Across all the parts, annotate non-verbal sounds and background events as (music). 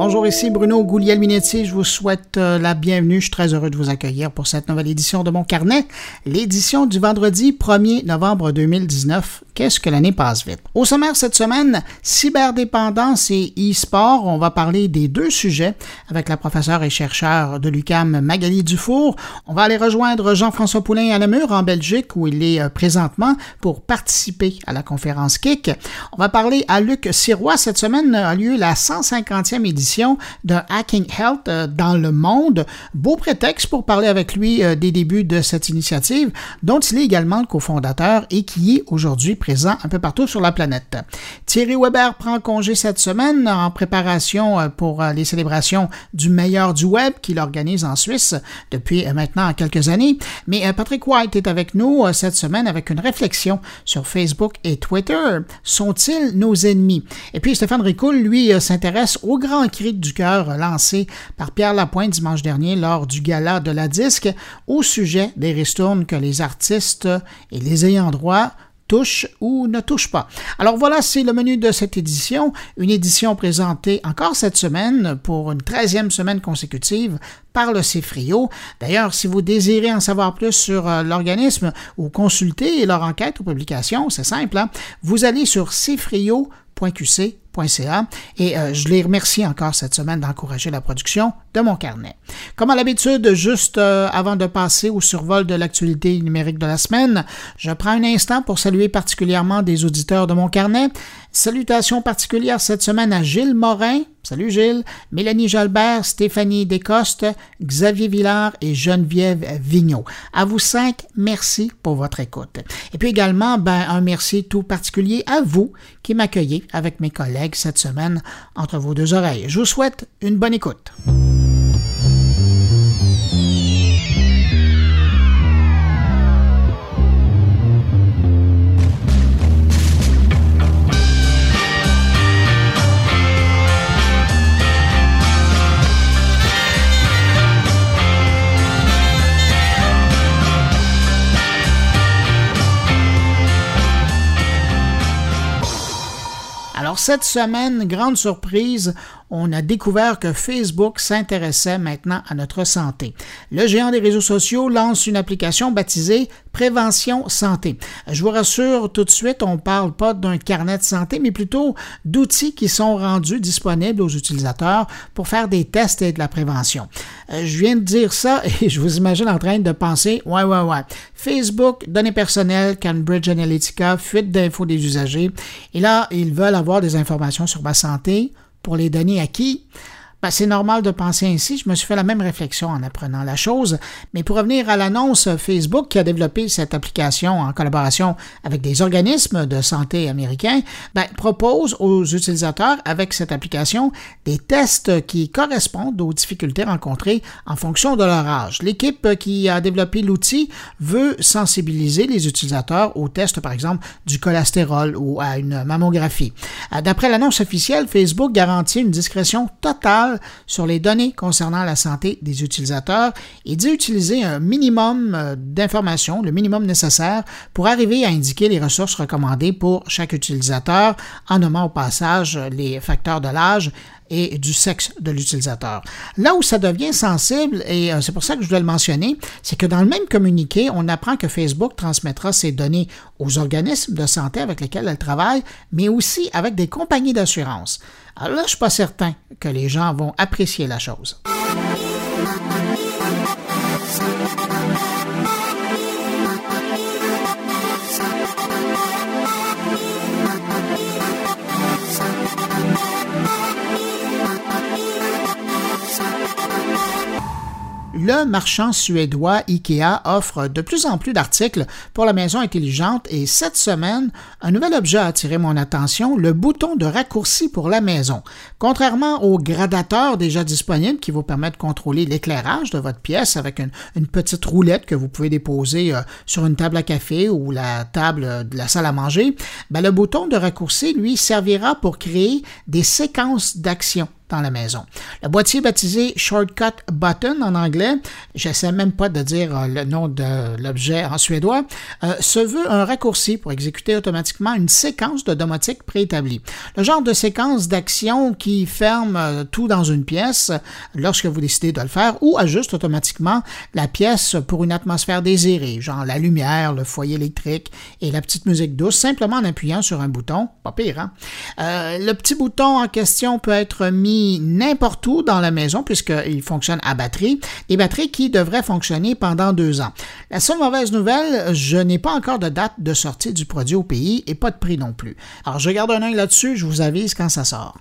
Bonjour, ici Bruno Gouliel-Minetti. Je vous souhaite euh, la bienvenue. Je suis très heureux de vous accueillir pour cette nouvelle édition de mon carnet, l'édition du vendredi 1er novembre 2019. Qu'est-ce que l'année passe vite? Au sommaire cette semaine, cyberdépendance et e-sport. On va parler des deux sujets avec la professeure et chercheure de l'UCAM Magali Dufour. On va aller rejoindre Jean-François Poulain à Namur en Belgique où il est euh, présentement pour participer à la conférence KIC. On va parler à Luc Sirois. Cette semaine a lieu la 150e édition de Hacking Health euh, dans le monde. Beau prétexte pour parler avec lui euh, des débuts de cette initiative, dont il est également le cofondateur et qui est aujourd'hui présent un peu partout sur la planète. Thierry Weber prend congé cette semaine en préparation euh, pour les célébrations du meilleur du web qu'il organise en Suisse depuis maintenant quelques années. Mais Patrick White est avec nous cette semaine avec une réflexion sur Facebook et Twitter. Sont-ils nos ennemis? Et puis Stéphane Ricoul, lui, s'intéresse au grand cri du cœur lancé par Pierre Lapointe dimanche dernier lors du gala de la disque au sujet des ristournes que les artistes et les ayants droit touchent ou ne touchent pas. Alors voilà, c'est le menu de cette édition, une édition présentée encore cette semaine pour une treizième semaine consécutive par le CFRIO. D'ailleurs, si vous désirez en savoir plus sur euh, l'organisme ou consulter leur enquête ou publication, c'est simple, hein. vous allez sur cfrio.qc et euh, je les remercie encore cette semaine d'encourager la production de mon carnet. Comme à l'habitude, juste euh, avant de passer au survol de l'actualité numérique de la semaine, je prends un instant pour saluer particulièrement des auditeurs de mon carnet. Salutations particulières cette semaine à Gilles Morin, salut Gilles, Mélanie Jalbert, Stéphanie Descostes, Xavier Villard et Geneviève Vigneault. À vous cinq, merci pour votre écoute. Et puis également, ben, un merci tout particulier à vous qui m'accueillez avec mes collègues cette semaine entre vos deux oreilles. Je vous souhaite une bonne écoute. Cette semaine, grande surprise, on a découvert que Facebook s'intéressait maintenant à notre santé. Le géant des réseaux sociaux lance une application baptisée Prévention Santé. Je vous rassure tout de suite, on ne parle pas d'un carnet de santé, mais plutôt d'outils qui sont rendus disponibles aux utilisateurs pour faire des tests et de la prévention. Euh, je viens de dire ça (laughs) et je vous imagine en train de penser, ouais, ouais, ouais. Facebook, données personnelles, Cambridge Analytica, fuite d'infos des usagers. Et là, ils veulent avoir des informations sur ma santé pour les donner à qui? Ben, c'est normal de penser ainsi. Je me suis fait la même réflexion en apprenant la chose. Mais pour revenir à l'annonce, Facebook qui a développé cette application en collaboration avec des organismes de santé américains, ben, propose aux utilisateurs avec cette application des tests qui correspondent aux difficultés rencontrées en fonction de leur âge. L'équipe qui a développé l'outil veut sensibiliser les utilisateurs aux tests, par exemple, du cholestérol ou à une mammographie. D'après l'annonce officielle, Facebook garantit une discrétion totale sur les données concernant la santé des utilisateurs et dit utiliser un minimum euh, d'informations, le minimum nécessaire pour arriver à indiquer les ressources recommandées pour chaque utilisateur en nommant au passage les facteurs de l'âge et du sexe de l'utilisateur. Là où ça devient sensible, et euh, c'est pour ça que je dois le mentionner, c'est que dans le même communiqué, on apprend que Facebook transmettra ces données aux organismes de santé avec lesquels elle travaille, mais aussi avec des compagnies d'assurance. Alors là, je ne suis pas certain que les gens vont apprécier la chose. Le marchand suédois IKEA offre de plus en plus d'articles pour la maison intelligente et cette semaine, un nouvel objet a attiré mon attention, le bouton de raccourci pour la maison. Contrairement au gradateur déjà disponible qui vous permet de contrôler l'éclairage de votre pièce avec une, petite roulette que vous pouvez déposer euh, sur une table à café ou la table de la salle à manger, ben, le bouton de raccourci, lui, servira pour créer des séquences d'actions dans la maison. Le boîtier baptisé Shortcut Button en anglais, j'essaie même pas de dire euh, le nom de l'objet en suédois, euh, se veut un raccourci pour exécuter automatiquement une séquence de domotique préétablie. Le genre de séquence d'action qui ferme euh, tout dans une pièce lorsque vous décidez de le faire ou ajuste automatiquement la pièce pour une atmosphère désirée, genre la lumière, le foyer électrique et la petite musique douce, simplement en appuyant sur un bouton. Pas pire, hein? le petit bouton en question peut être mis n'importe où dans la maison puisqu'il fonctionne à batterie, des batteries qui devraient fonctionner pendant deux ans. La seule mauvaise nouvelle, je n'ai pas encore de date de sortie du produit au pays et pas de prix non plus. Alors je garde un œil là-dessus, je vous avise quand ça sort.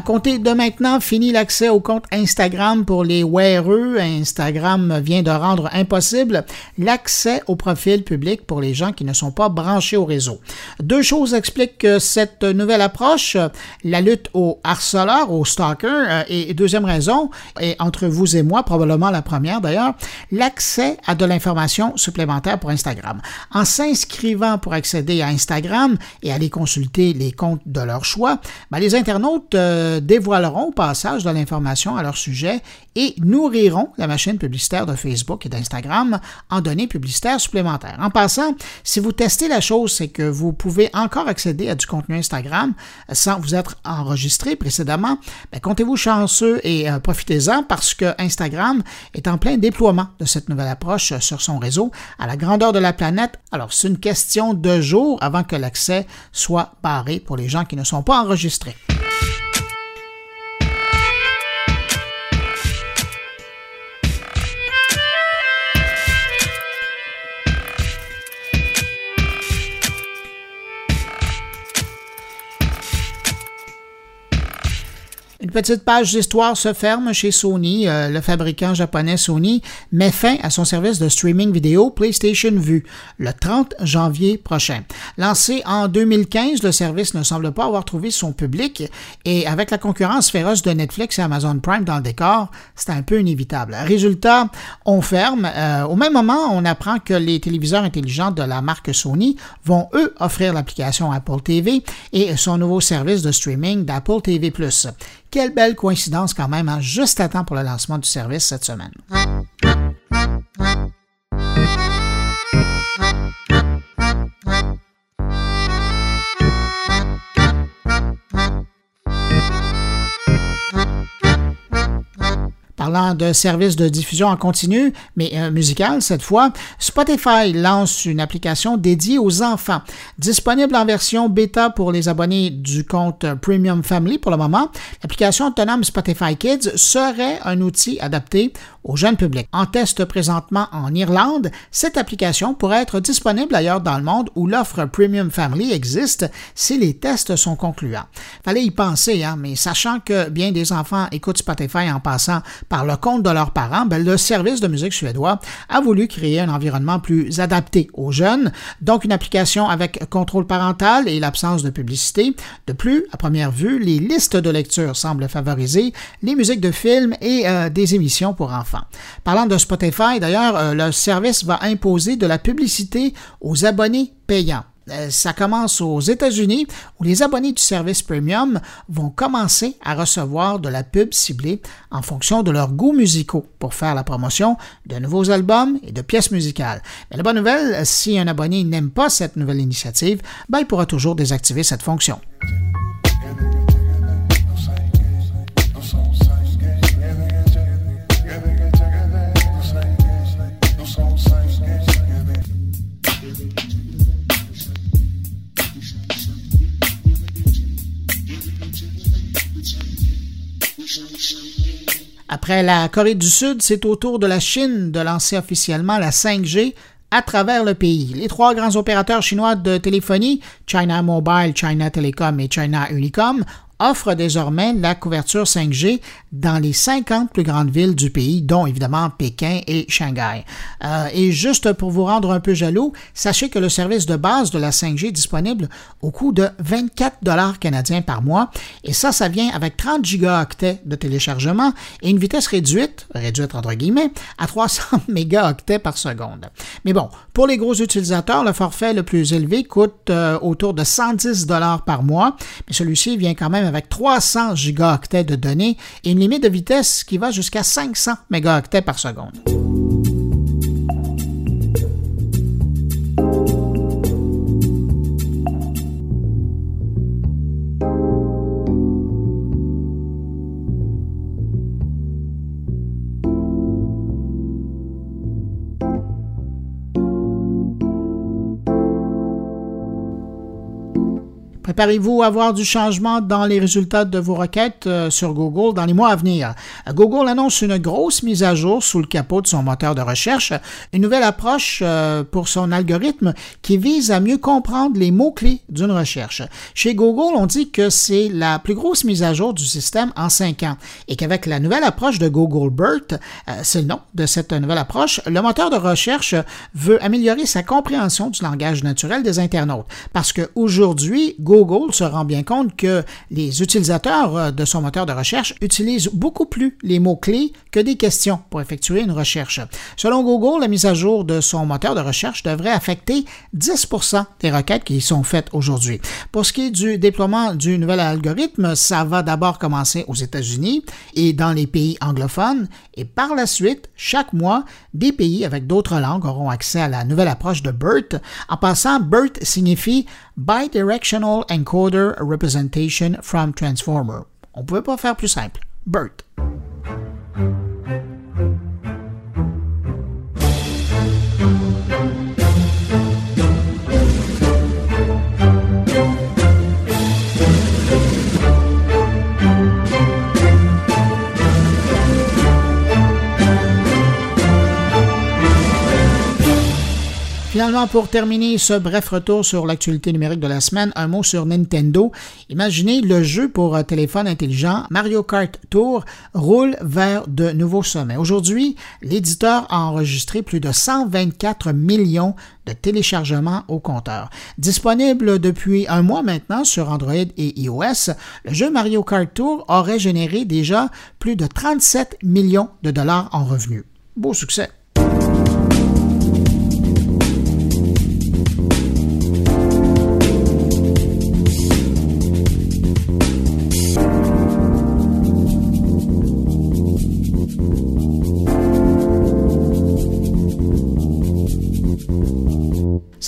Compter de maintenant, fini l'accès au compte Instagram pour les weareux. Instagram vient de rendre impossible l'accès au profil public pour les gens qui ne sont pas branchés au réseau. Deux choses expliquent cette nouvelle approche, la lutte au harceleur, au stalker, euh, et deuxième raison, et entre vous et moi, probablement la première d'ailleurs, l'accès à de l'information supplémentaire pour Instagram. En s'inscrivant pour accéder à Instagram et aller consulter les comptes de leur choix, ben, les internautes euh, dévoileront au passage de l'information à leur sujet et nourriront la machine publicitaire de Facebook et d'Instagram en données publicitaires supplémentaires. En passant, si vous testez la chose, c'est que vous pouvez encore accéder à du contenu Instagram sans vous être enregistré précédemment. Ben, comptez-vous chanceux et euh, profitez-en parce que Instagram est en plein déploiement de cette nouvelle approche sur son réseau à la grandeur de la planète. Alors, c'est une question de jours avant que l'accès soit barré pour les gens qui ne sont pas enregistrés. Une petite page d'histoire se ferme chez Sony. Euh, le fabricant japonais Sony met fin à son service de streaming vidéo PlayStation Vue le 30 janvier prochain. Lancé en 2015, le service ne semble pas avoir trouvé son public et avec la concurrence féroce de Netflix et Amazon Prime dans le décor, c'est un peu inévitable. Résultat, on ferme. Euh, au même moment, on apprend que les téléviseurs intelligents de la marque Sony vont eux offrir l'application Apple TV et son nouveau service de streaming d'Apple TV+. Quelle belle coïncidence quand même, hein, juste à temps pour le lancement du service cette semaine. Parlant de services de diffusion en continu, mais euh, musical cette fois, Spotify lance une application dédiée aux enfants. Disponible en version bêta pour les abonnés du compte Premium Family pour le moment, l'application autonome Spotify Kids serait un outil adapté au jeune public. En test présentement en Irlande, cette application pourrait être disponible ailleurs dans le monde où l'offre Premium Family existe si les tests sont concluants. Fallait y penser, hein, mais sachant que bien des enfants écoutent Spotify en passant par le compte de leurs parents, ben, le service de musique suédois a voulu créer un environnement plus adapté aux jeunes, donc une application avec contrôle parental et l'absence de publicité. De plus, à première vue, les listes de lecture semblent favoriser les musiques de films et euh, des émissions pour enfants. Parlant de Spotify, d'ailleurs, euh, le service va imposer de la publicité aux abonnés payants. Euh, ça commence aux États-Unis où les abonnés du service premium vont commencer à recevoir de la pub ciblée en fonction de leurs goûts musicaux pour faire la promotion de nouveaux albums et de pièces musicales. Mais la bonne nouvelle, si un abonné n'aime pas cette nouvelle initiative, ben, il pourra toujours désactiver cette fonction. Après la Corée du Sud, c'est au tour de la Chine de lancer officiellement la 5G à travers le pays. Les trois grands opérateurs chinois de téléphonie, China Mobile, China Telecom et China Unicom, offre désormais la couverture 5G dans les 50 plus grandes villes du pays, dont évidemment Pékin et Shanghai. Euh, et juste pour vous rendre un peu jaloux, sachez que le service de base de la 5G est disponible au coût de 24 dollars canadiens par mois. Et ça, ça vient avec 30 gigaoctets de téléchargement et une vitesse réduite, réduite entre guillemets, à 300 (laughs) mégaoctets par seconde. Mais bon, pour les gros utilisateurs, le forfait le plus élevé coûte euh, autour de 110 dollars par mois, mais celui-ci vient quand même avec 300 gigaoctets de données et une limite de vitesse qui va jusqu'à 500 mégaoctets par seconde. Préparez-vous à avoir du changement dans les résultats de vos requêtes euh, sur Google dans les mois à venir. Google annonce une grosse mise à jour sous le capot de son moteur de recherche, une nouvelle approche euh, pour son algorithme qui vise à mieux comprendre les mots-clés d'une recherche. Chez Google, on dit que c'est la plus grosse mise à jour du système en cinq ans et qu'avec la nouvelle approche de Google BERT, euh, c'est le nom de cette nouvelle approche, le moteur de recherche veut améliorer sa compréhension du langage naturel des internautes parce qu'aujourd'hui, Google Google se rend bien compte que les utilisateurs euh, de son moteur de recherche utilisent beaucoup plus les mots-clés que des questions pour effectuer une recherche. Selon Google, la mise à jour de son moteur de recherche devrait affecter 10% des requêtes qui sont faites aujourd'hui. Pour ce qui est du déploiement du nouvel algorithme, ça va d'abord commencer aux États-Unis et dans les pays anglophones et par la suite, chaque mois, des pays avec d'autres langues auront accès à la nouvelle approche de BERT. En passant, BERT signifie Bidirectional Encoder Representation from Transformer. On pouvait pas faire plus simple. BERT. Finalement, pour terminer ce bref retour sur l'actualité numérique de la semaine, un mot sur Nintendo. Imaginez le jeu pour téléphone intelligent Mario Kart Tour roule vers de nouveaux sommets. Aujourd'hui, l'éditeur a enregistré plus de 124 millions de téléchargements au compteur. Disponible depuis un mois maintenant sur Android et iOS, le jeu Mario Kart Tour aurait généré déjà plus de 37 millions de dollars en revenus. Beau succès.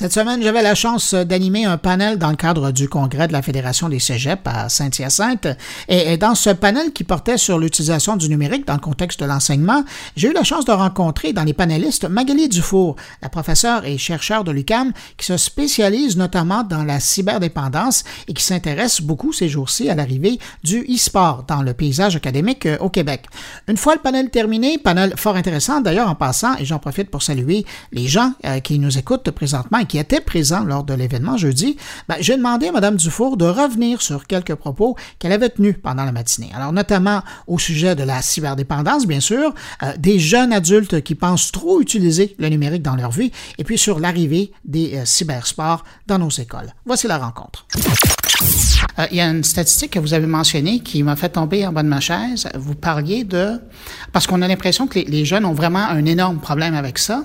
Cette semaine, j'avais la chance d'animer un panel dans le cadre du congrès de la Fédération des cégeps à Saint-Hyacinthe. Et, dans ce panel qui portait sur l'utilisation du numérique dans le contexte de l'enseignement, j'ai eu la chance de rencontrer dans les panélistes Magali Dufour, la professeure et chercheure de l'UCAM qui se spécialise notamment dans la cyberdépendance et qui s'intéresse beaucoup ces jours-ci à l'arrivée du e-sport dans le paysage académique euh, au Québec. Une fois le panel terminé, panel fort intéressant d'ailleurs en passant, et j'en profite pour saluer les gens euh, qui nous écoutent présentement qui était présent lors de l'événement jeudi, ben, j'ai demandé à Mme Dufour de revenir sur quelques propos qu'elle avait tenus pendant la matinée. Alors, notamment au sujet de la cyberdépendance, bien sûr, euh, des jeunes adultes qui pensent trop utiliser le numérique dans leur vie, et puis sur l'arrivée des euh, cybersports dans nos écoles. Voici la rencontre. Euh, il y a une statistique que vous avez mentionnée qui m'a fait tomber en bas de ma chaise. Vous parliez de... Parce qu'on a l'impression que les, jeunes ont vraiment un énorme problème avec ça.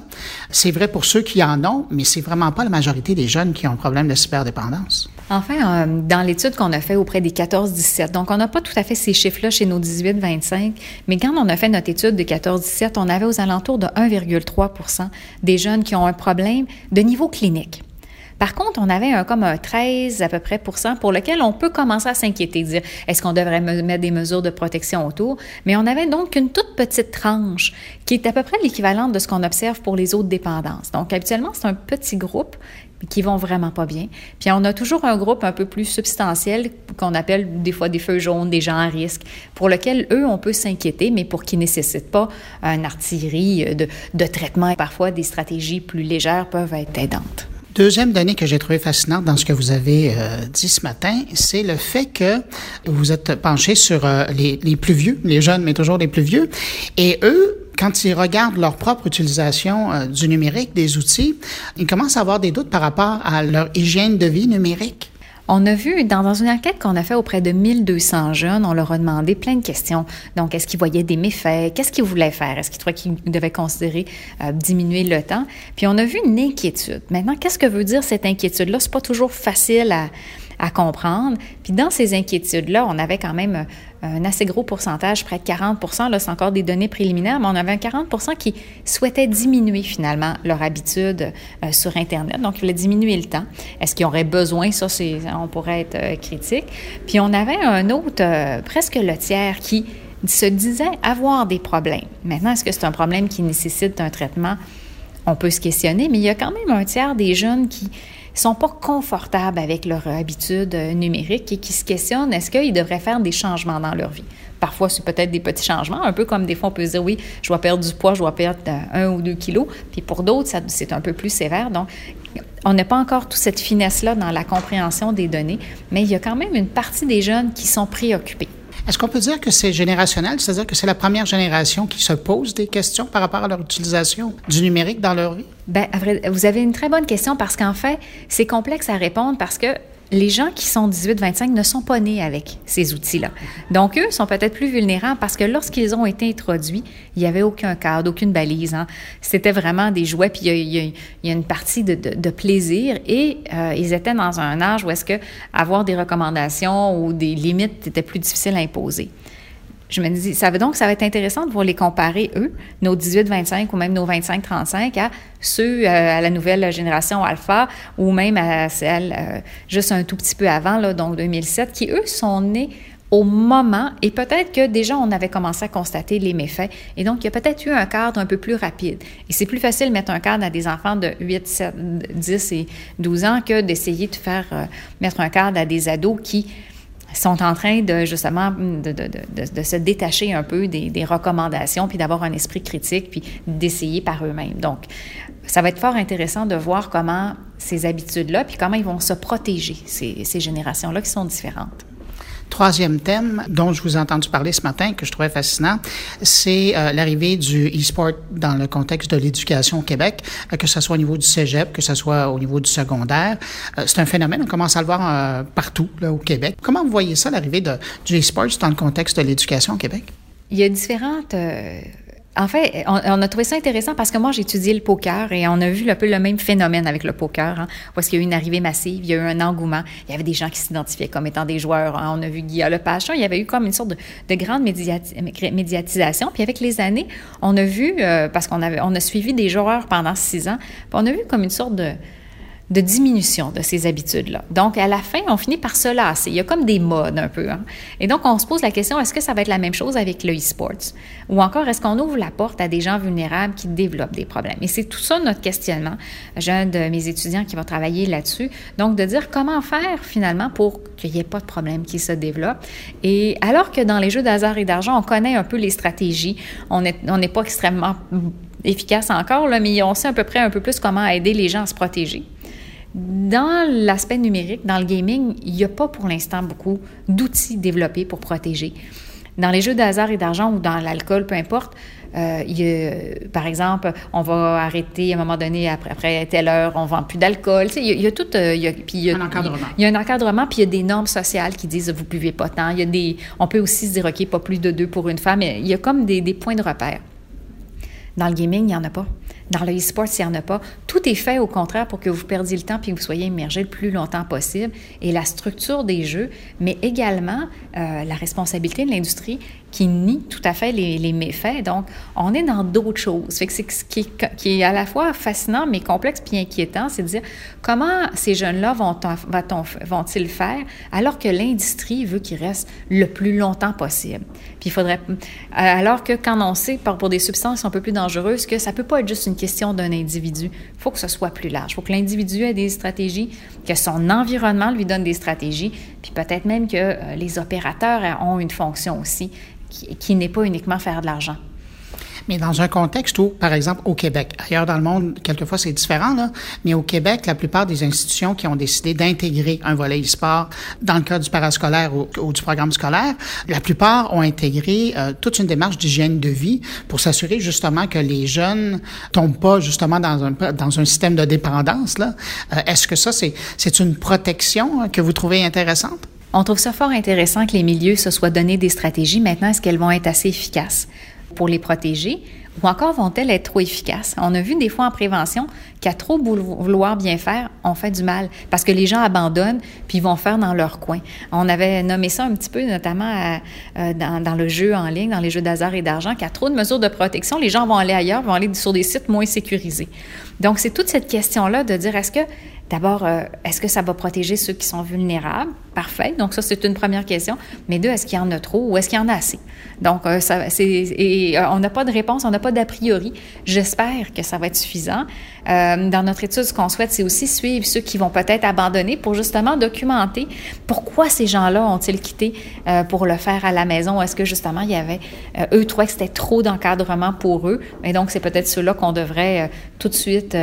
C'est vrai pour ceux qui en ont, mais c'est vraiment pas la majorité des jeunes qui ont un problème de cyberdépendance. Enfin, euh, dans l'étude qu'on a fait auprès des 14-17, donc on n'a pas tout à fait ces chiffres-là chez nos 18-25, mais quand on a fait notre étude de 14-17, on avait aux alentours de 1,3 des jeunes qui ont un problème de niveau clinique. Par contre, on avait un, comme un 13 à peu près pour cent pour lequel on peut commencer à s'inquiéter, dire est-ce qu'on devrait mettre des mesures de protection autour? Mais on avait donc une toute petite tranche qui est à peu près l'équivalent de ce qu'on observe pour les autres dépendances. Donc, habituellement, c'est un petit groupe qui vont vraiment pas bien. Puis on a toujours un groupe un peu plus substantiel qu'on appelle des fois des feux jaunes, des gens à risque, pour lequel eux, on peut s'inquiéter, mais pour qui ne nécessitent pas une artillerie de, de traitement. Parfois, des stratégies plus légères peuvent être aidantes. Deuxième donnée que j'ai trouvée fascinante dans ce que vous avez euh, dit ce matin, c'est le fait que vous êtes penché sur euh, les, les plus vieux, les jeunes, mais toujours les plus vieux, et eux, quand ils regardent leur propre utilisation euh, du numérique, des outils, ils commencent à avoir des doutes par rapport à leur hygiène de vie numérique. On a vu dans, une enquête qu'on a fait auprès de 1200 jeunes, on leur a demandé plein de questions. Donc, est-ce qu'ils voyaient des méfaits? Qu'est-ce qu'ils voulaient faire? Est-ce qu'ils trouvaient qu'ils devaient considérer euh, diminuer le temps? Puis, on a vu une inquiétude. Maintenant, qu'est-ce que veut dire cette inquiétude-là? C'est pas toujours facile à, à comprendre. Puis dans ces inquiétudes-là, on avait quand même un assez gros pourcentage, près de 40% là, c'est encore des données préliminaires, mais on avait un 40% qui souhaitaient diminuer finalement leur habitude euh, sur Internet. Donc, ils voulaient diminuer le temps. Est-ce qu'ils auraient besoin? Ça, c'est, on pourrait être euh, critique. Puis, on avait un autre, euh, presque le tiers, qui se disait avoir des problèmes. Maintenant, est-ce que c'est un problème qui nécessite un traitement? On peut se questionner, mais il y a quand même un tiers des jeunes qui sont pas confortables avec leur habitude euh, numérique et qui se questionnent est-ce qu'ils devraient faire des changements dans leur vie? Parfois, c'est peut-être des petits changements, un peu comme des fois on peut se dire oui, je dois perdre du poids, je dois perdre euh, un ou deux kilos. Puis pour d'autres, c'est un peu plus sévère. Donc, on n'a pas encore toute cette finesse-là dans la compréhension des données, mais il y a quand même une partie des jeunes qui sont préoccupés. Est-ce qu'on peut dire que c'est générationnel, c'est-à-dire que c'est la première génération qui se pose des questions par rapport à leur utilisation du numérique dans leur vie? Bien, vous avez une très bonne question parce qu'en fait, c'est complexe à répondre parce que les gens qui sont 18-25 ne sont pas nés avec ces outils-là. Donc, eux sont peut-être plus vulnérables parce que lorsqu'ils ont été introduits, il n'y avait aucun cadre, aucune balise. Hein. C'était vraiment des jouets, puis il y a, une partie de, plaisir et euh, ils étaient dans un âge où est-ce que avoir des recommandations ou des limites était plus difficile à imposer je me dis, ça veut donc, ça va être intéressant de voir les comparer, eux, nos 18-25 ou même nos 25-35 à ceux euh, à la nouvelle génération alpha ou même à celle euh, juste un tout petit peu avant, là, donc 2007, qui, eux, sont nés au moment, et peut-être que déjà on avait commencé à constater les méfaits, et donc il y a peut-être eu un cadre un peu plus rapide. Et c'est plus facile de mettre un cadre à des enfants de 8, 7, 10 et 12 ans que d'essayer de faire euh, mettre un cadre à des ados qui sont en train de justement de, de, de, de se détacher un peu des, des recommandations, puis d'avoir un esprit critique, puis d'essayer par eux-mêmes. Donc, ça va être fort intéressant de voir comment ces habitudes-là, puis comment ils vont se protéger, ces, ces générations-là qui sont différentes. Troisième thème dont je vous ai entendu parler ce matin, que je trouvais fascinant, c'est euh, l'arrivée du e-sport dans le contexte de l'éducation au Québec, euh, que ce soit au niveau du cégep, que ce soit au niveau du secondaire. Euh, c'est un phénomène, on commence à le voir partout au Québec. Comment vous voyez ça, l'arrivée du e-sport dans le contexte de l'éducation au Québec? Il y a différentes en fait, on, a trouvé ça intéressant parce que moi, j'ai étudié le poker et on a vu un peu le même phénomène avec le poker, hein, où est-ce qu'il y a eu une arrivée massive, il y a eu un engouement, il y avait des gens qui s'identifiaient comme étant des joueurs. Hein. On a vu Guillaume Lepage, il y avait eu comme une sorte de, grande médiatisation. Puis avec les années, on a vu, euh, parce qu'on avait, on a suivi des joueurs pendant six ans, on a vu comme une sorte de de diminution de ces habitudes-là. Donc, à la fin, on finit par se lasser. Il y a comme des modes un peu. Hein? Et donc, on se pose la question, est-ce que ça va être la même chose avec le e-sports? Ou encore, est-ce qu'on ouvre la porte à des gens vulnérables qui développent des problèmes? Et c'est tout ça notre questionnement. J'ai un de mes étudiants qui va travailler là-dessus. Donc, de dire comment faire finalement pour qu'il n'y ait pas de problème qui se développe. Et alors que dans les jeux d'hasard et d'argent, on connaît un peu les stratégies, on n'est on pas extrêmement efficace encore, mais on sait à peu près un peu plus comment aider les gens à se protéger. Dans l'aspect numérique, dans le gaming, il n'y a pas pour l'instant beaucoup d'outils développés pour protéger. Dans les jeux de hasard et d'argent ou dans l'alcool, peu importe, euh, il par exemple, on va arrêter à un moment donné, après, après telle heure, on vend plus d'alcool. il, y a, tout. Euh, il, y a, puis il y a, un encadrement. Il y a un encadrement, puis il y a des normes sociales qui disent vous ne buvez pas tant. Il y a des, on peut aussi se dire, OK, pas plus de deux pour une femme. Il y a comme des, des points de repère. Dans le gaming, il n'y en a pas. Dans le e-sport, il n'y en a pas. Tout est fait au contraire pour que vous perdiez le temps puis que vous soyez immergé le plus longtemps possible. Et la structure des jeux, mais également euh, la responsabilité de l'industrie qui nie tout à fait les, méfaits. Donc, on est dans d'autres choses. C'est ce qui est, à la fois fascinant, mais complexe puis inquiétant, c'est de dire comment ces jeunes-là vont-ils faire alors que l'industrie veut qu'ils restent le plus longtemps possible? Puis il faudrait... Alors que quand on sait, pour des substances un peu plus dangereuses, que ça peut pas être juste une question d'un individu. Il faut que ce soit plus large. Il faut que l'individu ait des stratégies, que son environnement lui donne des stratégies, puis peut-être même que euh, les opérateurs ont une fonction aussi qui, n'est pas uniquement faire de l'argent. Mais dans un contexte où, par exemple, au Québec, ailleurs dans le monde, quelquefois c'est différent, là, mais au Québec, la plupart des institutions qui ont décidé d'intégrer un volet e-sport dans le cas du parascolaire ou, du programme scolaire, la plupart ont intégré euh, toute une démarche d'hygiène de vie pour s'assurer justement que les jeunes tombent pas justement dans un, dans un système de dépendance. Là. Euh, est-ce que ça, c'est, c'est une protection hein, que vous trouvez intéressante? On trouve ça fort intéressant que les milieux se soient donné des stratégies. Maintenant, est-ce qu'elles vont être assez efficaces? Pour les protéger ou encore vont-elles être trop efficaces? On a vu des fois en prévention qu'à trop vouloir bien faire, on fait du mal parce que les gens abandonnent puis vont faire dans leur coin. On avait nommé ça un petit peu, notamment euh, dans, dans, le jeu en ligne, dans les jeux d'hasard et d'argent, qu'à trop de mesures de protection, les gens vont aller ailleurs, vont aller sur des sites moins sécurisés. Donc, c'est toute cette question-là de dire est-ce que D'abord, euh, est-ce que ça va protéger ceux qui sont vulnérables? Donc, ça, c'est une première question. Mais deux, est-ce qu'il y en a trop ou est-ce qu'il y en a assez? Donc, euh, ça, c'est, et, euh, on n'a pas de réponse, on n'a pas d'a priori. J'espère que ça va être suffisant. dans notre étude, ce qu'on souhaite, c'est aussi suivre ceux qui vont peut-être abandonner pour justement documenter pourquoi ces gens-là ont-ils quitté pour le faire à la maison. Est-ce que justement, il y avait, eux trouvaient que c'était trop d'encadrement pour eux? Et donc, c'est peut-être ceux-là qu'on devrait tout de suite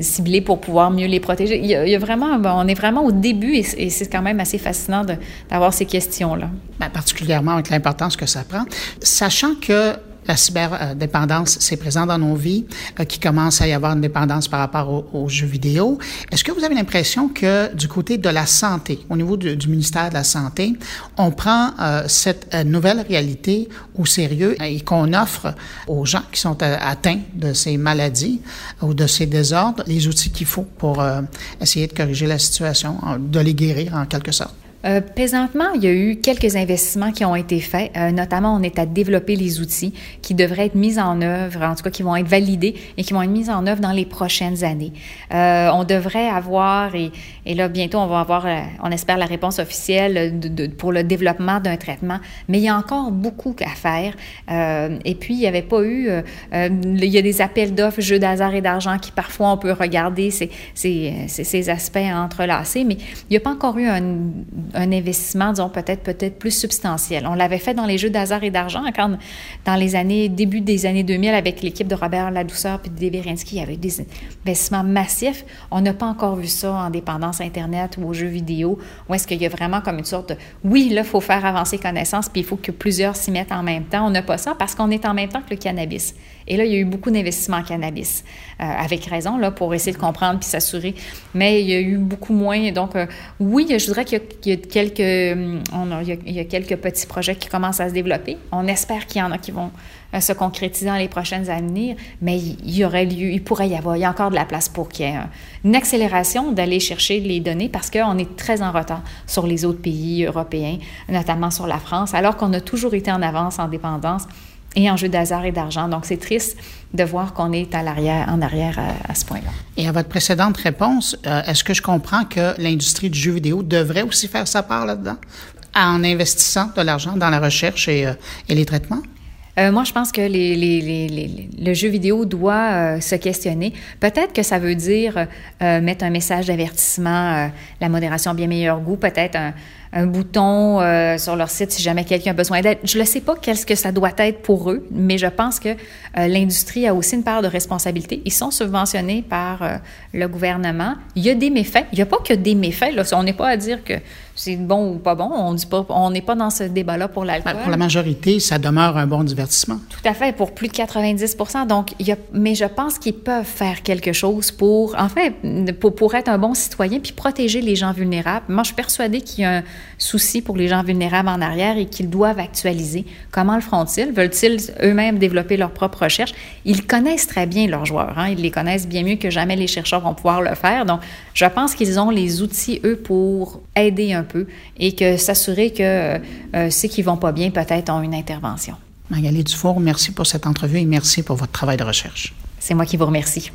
cibler pour pouvoir mieux les protéger. Il y a, vraiment, on est vraiment au début et, c'est quand même assez fascinant d'avoir ces questions-là. Ben, particulièrement avec l'importance que ça prend. Sachant que la cyberdépendance, c'est présent dans nos vies, euh, qui commence à y avoir une dépendance par rapport aux, jeux vidéo. Est-ce que vous avez l'impression que du côté de la santé, au niveau du, ministère de la Santé, on prend euh, cette euh, nouvelle réalité au sérieux et qu'on offre aux gens qui sont atteints de ces maladies ou de ces désordres les outils qu'il faut pour essayer de corriger la situation, de les guérir en quelque sorte? Euh, présentement, il y a eu quelques investissements qui ont été faits. Euh, notamment, on est à développer les outils qui devraient être mis en œuvre, en tout cas qui vont être validés et qui vont être mis en œuvre dans les prochaines années. Euh, on devrait avoir, et, et, là bientôt on va avoir, euh, on espère la réponse officielle de, de, pour le développement d'un traitement, mais il y a encore beaucoup à faire. Euh, et puis, il n'y avait pas eu, il y a des appels d'offres, jeux d'hasard et d'argent qui parfois on peut regarder ces, ces, ces aspects entrelacés, mais il n'y a pas encore eu un un investissement, disons, peut-être peut-être plus substantiel. On l'avait fait dans les jeux d'hasard et d'argent, quand dans les années, début des années 2000, avec l'équipe de Robert Ladouceur puis de Deverinsky, il y avait des investissements massifs. On n'a pas encore vu ça en dépendance Internet ou aux jeux vidéo, où est-ce qu'il y a vraiment comme une sorte de, oui, là, il faut faire avancer connaissances, puis il faut que plusieurs s'y mettent en même temps. On n'a pas ça parce qu'on est en même temps que le cannabis. Et là, il y a eu beaucoup d'investissements en cannabis, avec raison, là, pour essayer de comprendre puis s'assurer. Mais il y a eu beaucoup moins. Donc, euh, oui, je dirais qu'il y, a quelques, on il, y a, quelques petits projets qui commencent à se développer. On espère qu'il y en a qui vont euh, se concrétiser dans les prochaines années, mais il y aurait lieu, il pourrait y avoir, il y a encore de la place pour qu'il y ait une accélération d'aller chercher les données parce qu'on est très en retard sur les autres pays européens, notamment sur la France, alors qu'on a toujours été en avance en dépendance et en jeu d'hasard et d'argent. Donc, c'est triste de voir qu'on est à l'arrière, en arrière à, ce point-là. Et à votre précédente réponse, euh, est-ce que je comprends que l'industrie du jeu vidéo devrait aussi faire sa part là-dedans en investissant de l'argent dans la recherche et, euh, et les traitements? Euh, moi, je pense que les, les, les, le jeu vidéo doit se questionner. Peut-être que ça veut dire mettre un message d'avertissement, la modération bien meilleur goût, peut-être un, un bouton euh, sur leur site si jamais quelqu'un a besoin d'aide. Je ne sais pas qu'est-ce que ça doit être pour eux, mais je pense que euh, l'industrie a aussi une part de responsabilité. Ils sont subventionnés par euh, le gouvernement. Il y a des méfaits. Il n'y a pas que des méfaits. Là. On n'est pas à dire que c'est bon ou pas bon. On dit pas, on n'est pas dans ce débat-là pour l'alcool. Ben, pour la majorité, ça demeure un bon divertissement. Tout à fait, pour plus de 90 Donc, y a, mais je pense qu'ils peuvent faire quelque chose pour, en fait, pour, pour être un bon citoyen puis protéger les gens vulnérables. Moi, je suis persuadée qu'il y a un souci pour les gens vulnérables en arrière et qu'ils doivent actualiser. Comment le feront-ils? Veulent-ils eux-mêmes développer leur propre recherche? Ils connaissent très bien leurs joueurs. Hein? Ils les connaissent bien mieux que jamais les chercheurs vont pouvoir le faire. Donc, je pense qu'ils ont les outils, eux, pour aider un peu et que s'assurer que euh, ceux qui vont pas bien, peut-être, ont une intervention. Magali Dufour, merci pour cette entrevue et merci pour votre travail de recherche. C'est moi qui vous remercie.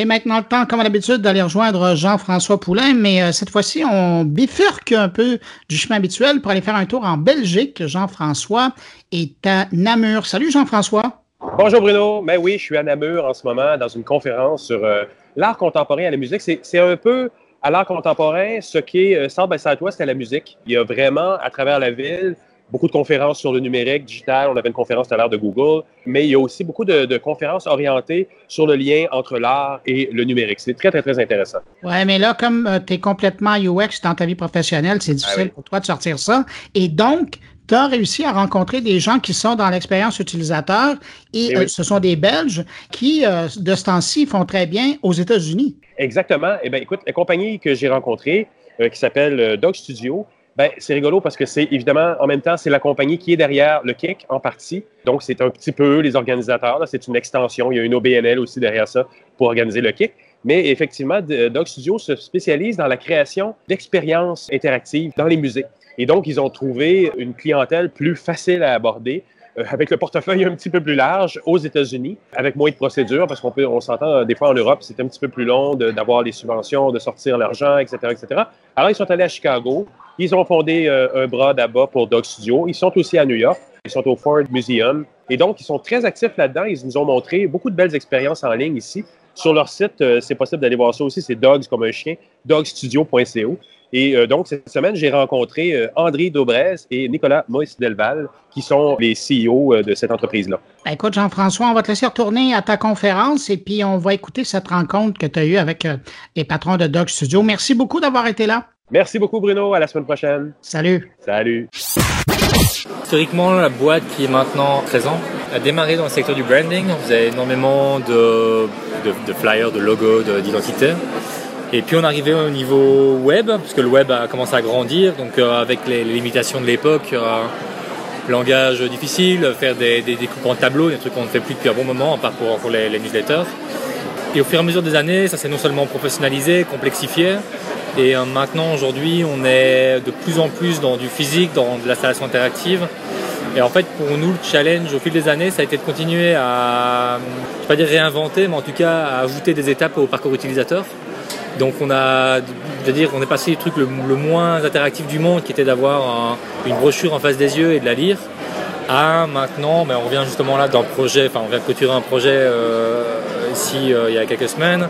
C'est maintenant le temps, comme d'habitude, d'aller rejoindre Jean-François Poulain, mais euh, cette fois-ci, on bifurque un peu du chemin habituel pour aller faire un tour en Belgique. Jean-François est à Namur. Salut Jean-François. Bonjour Bruno. Mais ben oui, je suis à Namur en ce moment dans une conférence sur euh, l'art contemporain à la musique. C'est un peu à l'art contemporain ce qui est euh, South by Southwest à la musique. Il y a vraiment à travers la ville beaucoup de conférences sur le numérique, digital. On avait une conférence tout à l'heure de Google, mais il y a aussi beaucoup de, conférences orientées sur le lien entre l'art et le numérique. C'est très, très, très intéressant. Ouais, mais là, comme euh, tu es complètement UX dans ta vie professionnelle, c'est difficile ah pour toi de sortir ça. Et donc, tu as réussi à rencontrer des gens qui sont dans l'expérience utilisateur et, eh euh, ce sont des Belges qui, euh, de ce temps-ci, font très bien aux États-Unis. Exactement. Eh bien, écoute, la compagnie que j'ai rencontrée, qui s'appelle Dog Studio, ben, c'est rigolo parce que c'est évidemment, en même temps, c'est la compagnie qui est derrière le Kick en partie. Donc, c'est un petit peu les organisateurs. C'est une extension. Il y a une OBNL aussi derrière ça pour organiser le Kick. Mais effectivement, Dog Studio se spécialise dans la création d'expériences interactives dans les musées. Et donc, ils ont trouvé une clientèle plus facile à aborder euh, avec le portefeuille un petit peu plus large aux États-Unis, avec moins de procédures, parce qu'on on s'entend euh, des fois en Europe, c'est un petit peu plus long d'avoir les subventions, de sortir l'argent, etc., etc. Alors, ils sont allés à Chicago, ils ont fondé euh, un bras là-bas pour Dog Studio. Ils sont aussi à New York. Ils sont au Ford Museum. Et donc, ils sont très actifs là-dedans. Ils nous ont montré beaucoup de belles expériences en ligne ici. Sur leur site, c'est possible d'aller voir ça aussi. C'est dogs comme un chien, dogstudio.co. Et euh, donc, cette semaine, j'ai rencontré André Daubrez et Nicolas Moïse Delval, qui sont les CEO de cette entreprise-là. Ben, écoute, Jean-François, on va te laisser retourner à ta conférence et puis on va écouter cette rencontre que tu as eue avec les patrons de Dog Studio. Merci beaucoup d'avoir été là. Merci beaucoup, Bruno. À la semaine prochaine. Salut. Salut. Historiquement, la boîte qui est maintenant présente a démarré dans le secteur du branding. On faisait énormément de, de, flyers, de logos, d'identité. Et puis on arrivait au niveau web, parce que le web a commencé à grandir, donc euh, avec les, limitations de l'époque, euh, langage difficile, faire des, des, découpes en tableau, des trucs qu'on ne fait plus depuis un bon moment, à part pour, les, newsletters. Et au fur et à mesure des années, ça s'est non seulement professionnalisé, complexifié, et euh, maintenant, aujourd'hui, on est de plus en plus dans du physique, dans de l'installation interactive. Et en fait, pour nous, le challenge au fil des années, ça a été de continuer à, je vais pas dire réinventer, mais en tout cas à ajouter des étapes au parcours utilisateur. Donc on a, dire, on est passé du truc le, moins interactif du monde, qui était d'avoir une brochure en face des yeux et de la lire, à maintenant, mais on revient justement là d'un projet, enfin on vient de clôturer un projet euh, ici euh, il y a quelques semaines,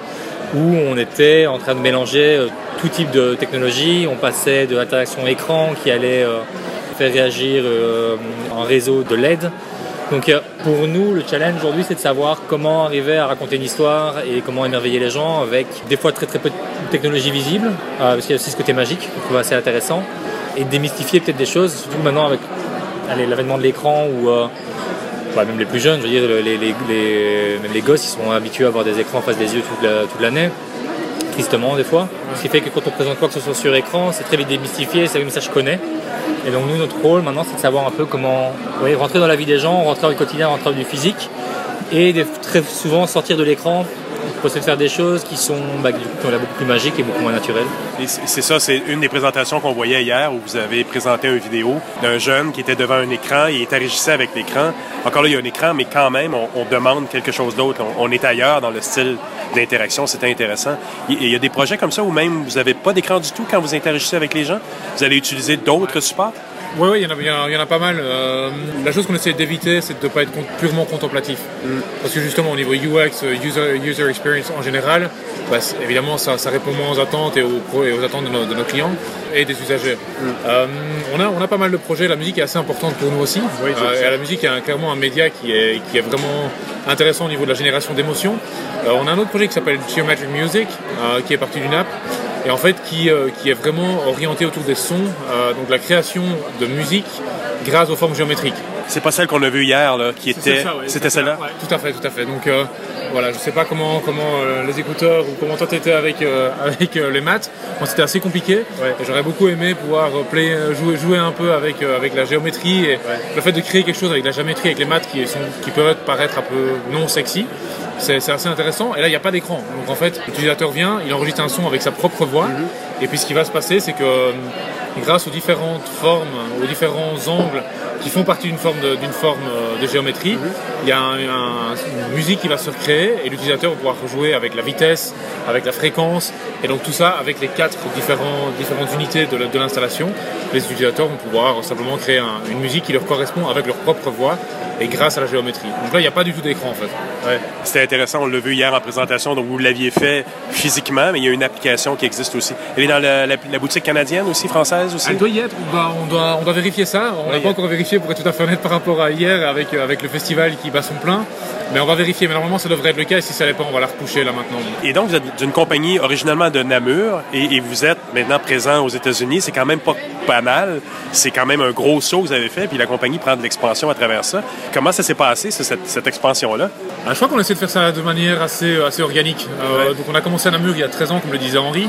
où on était en train de mélanger euh, tout type de technologie. On passait de l'interaction écran qui allait faire réagir en réseau de LED. Donc pour nous, le challenge aujourd'hui, c'est de savoir comment arriver à raconter une histoire et comment émerveiller les gens avec des fois très très peu de technologie visible, parce qu'il y a aussi ce côté magique qu'on trouve assez intéressant, et démystifier peut-être des choses, surtout maintenant avec l'avènement de l'écran ou même les plus jeunes, je veux dire, les, même les gosses, ils sont habitués à avoir des écrans en face des yeux toute l'année, tristement des fois. Ce qui fait que quand on présente quoi que ce soit sur écran, c'est très vite démystifié, c'est comme ça je connais. Et donc nous, notre rôle maintenant, c'est de savoir un peu comment rentrer dans la vie des gens, rentrer dans le quotidien, rentrer dans du physique, et très souvent sortir de l'écran de faire des choses qui sont bah, beaucoup plus magiques et beaucoup moins naturelles. C'est ça, c'est une des présentations qu'on voyait hier où vous avez présenté une vidéo d'un jeune qui était devant un écran et interagissait avec l'écran. Encore là, il y a un écran, mais quand même, on, demande quelque chose d'autre. On, est ailleurs dans le style d'interaction, c'est intéressant. Il, y a des projets comme ça où même vous n'avez pas d'écran du tout quand vous interagissez avec les gens? Vous allez utiliser d'autres supports? Oui, oui, il y, en a pas mal. Euh, la chose qu'on essaie d'éviter, c'est de ne pas être purement contemplatif. Mm. Parce que justement, au niveau UX, euh, user, user experience en général, bah, évidemment, ça, répond moins aux attentes et aux, et aux attentes de nos, clients et des usagers. Mm. Euh, on, a, on a pas mal de projets. La musique est assez importante pour nous aussi. et la musique est clairement un média qui est, qui est vraiment intéressant au niveau de la génération d'émotions. on a un autre projet qui s'appelle Geometric Music, qui est parti d'une app et en fait qui, euh, qui est vraiment orienté autour des sons, euh, donc la création de musique grâce aux formes géométriques. C'est pas celle qu'on a vue hier, là, qui était. C'était celle-là Tout à fait, tout à fait. Donc euh, voilà, je sais pas comment, comment les écouteurs ou comment toi t'étais avec, (laughs) avec les maths. Moi c'était assez compliqué. J'aurais beaucoup aimé pouvoir play, jouer, jouer un peu avec, avec la géométrie et le fait de créer quelque chose avec la géométrie, avec les maths qui, sont, qui peuvent paraître un peu non sexy c'est assez intéressant. Et là, il n'y a pas d'écran. Donc en fait, l'utilisateur vient, il enregistre un son avec sa propre voix. Mhm. Et puis ce qui va se passer, c'est que euh, grâce aux différentes formes, aux différents angles qui font partie d'une forme de, forme euh, de géométrie, mhm. il y a une musique qui va se recréer et l'utilisateur va pouvoir jouer avec la vitesse, avec la fréquence, et donc tout ça avec les quatre différents, différentes unités de l'installation. Les utilisateurs vont pouvoir simplement créer une musique qui leur correspond avec leur propre voix et grâce à la géométrie. Donc là, il n'y a pas du tout d'écran en fait. Ouais. C'était intéressant, on l'a vu hier en présentation, donc vous l'aviez fait physiquement, mais il y a une application qui existe aussi. Elle est dans la, la- la boutique canadienne aussi, française aussi? Elle doit y être, on doit, on doit, on doit vérifier ça. On n'a Oui. pas encore vérifié pour être tout à fait honnête par rapport à hier avec, euh, avec le festival qui bat son plein. Mais on va vérifier, mais normalement ça devrait être le cas et si ça l'est pas, on va la repousser là maintenant. Et donc, vous êtes d'une compagnie originalement de Namur et, et vous êtes maintenant présent aux États-Unis. C'est quand même pas banal. C'est quand même un gros saut que vous avez fait, puis la compagnie prend de l'expansion à travers ça. Comment ça s'est passé, ça, cette, cette expansion-là? Ah, je crois qu'on essaie de faire ça de manière assez, assez organique. Euh, Donc on a commencé à Namur il y a 13 ans, comme le disait Henri.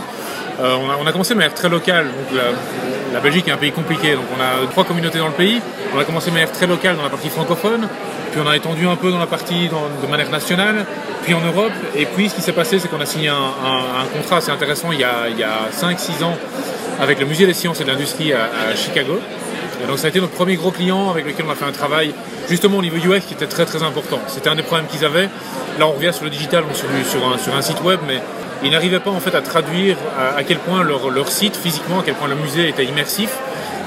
Euh, on, a, on a commencé de manière très locale. Donc la, la Belgique est un pays compliqué, donc on a trois communautés dans le pays. On a commencé de manière très locale dans la partie francophone, puis on a étendu un peu dans la partie dans- de manière nationale, puis en Europe. Et puis ce qui s'est passé, c'est qu'on a signé un, un- un contrat assez intéressant il y a, il y a 5-6 ans avec le Musée des sciences et de l'industrie à, Chicago. Et donc ça a été notre premier gros client avec lequel on a fait un travail justement au niveau UX qui était très très important. C'était un des problèmes qu'ils avaient. Là on revient sur le digital, donc sur, sur, un, site web, mais ils n'arrivaient pas en fait à traduire à, quel point leur, site physiquement, à quel point le musée était immersif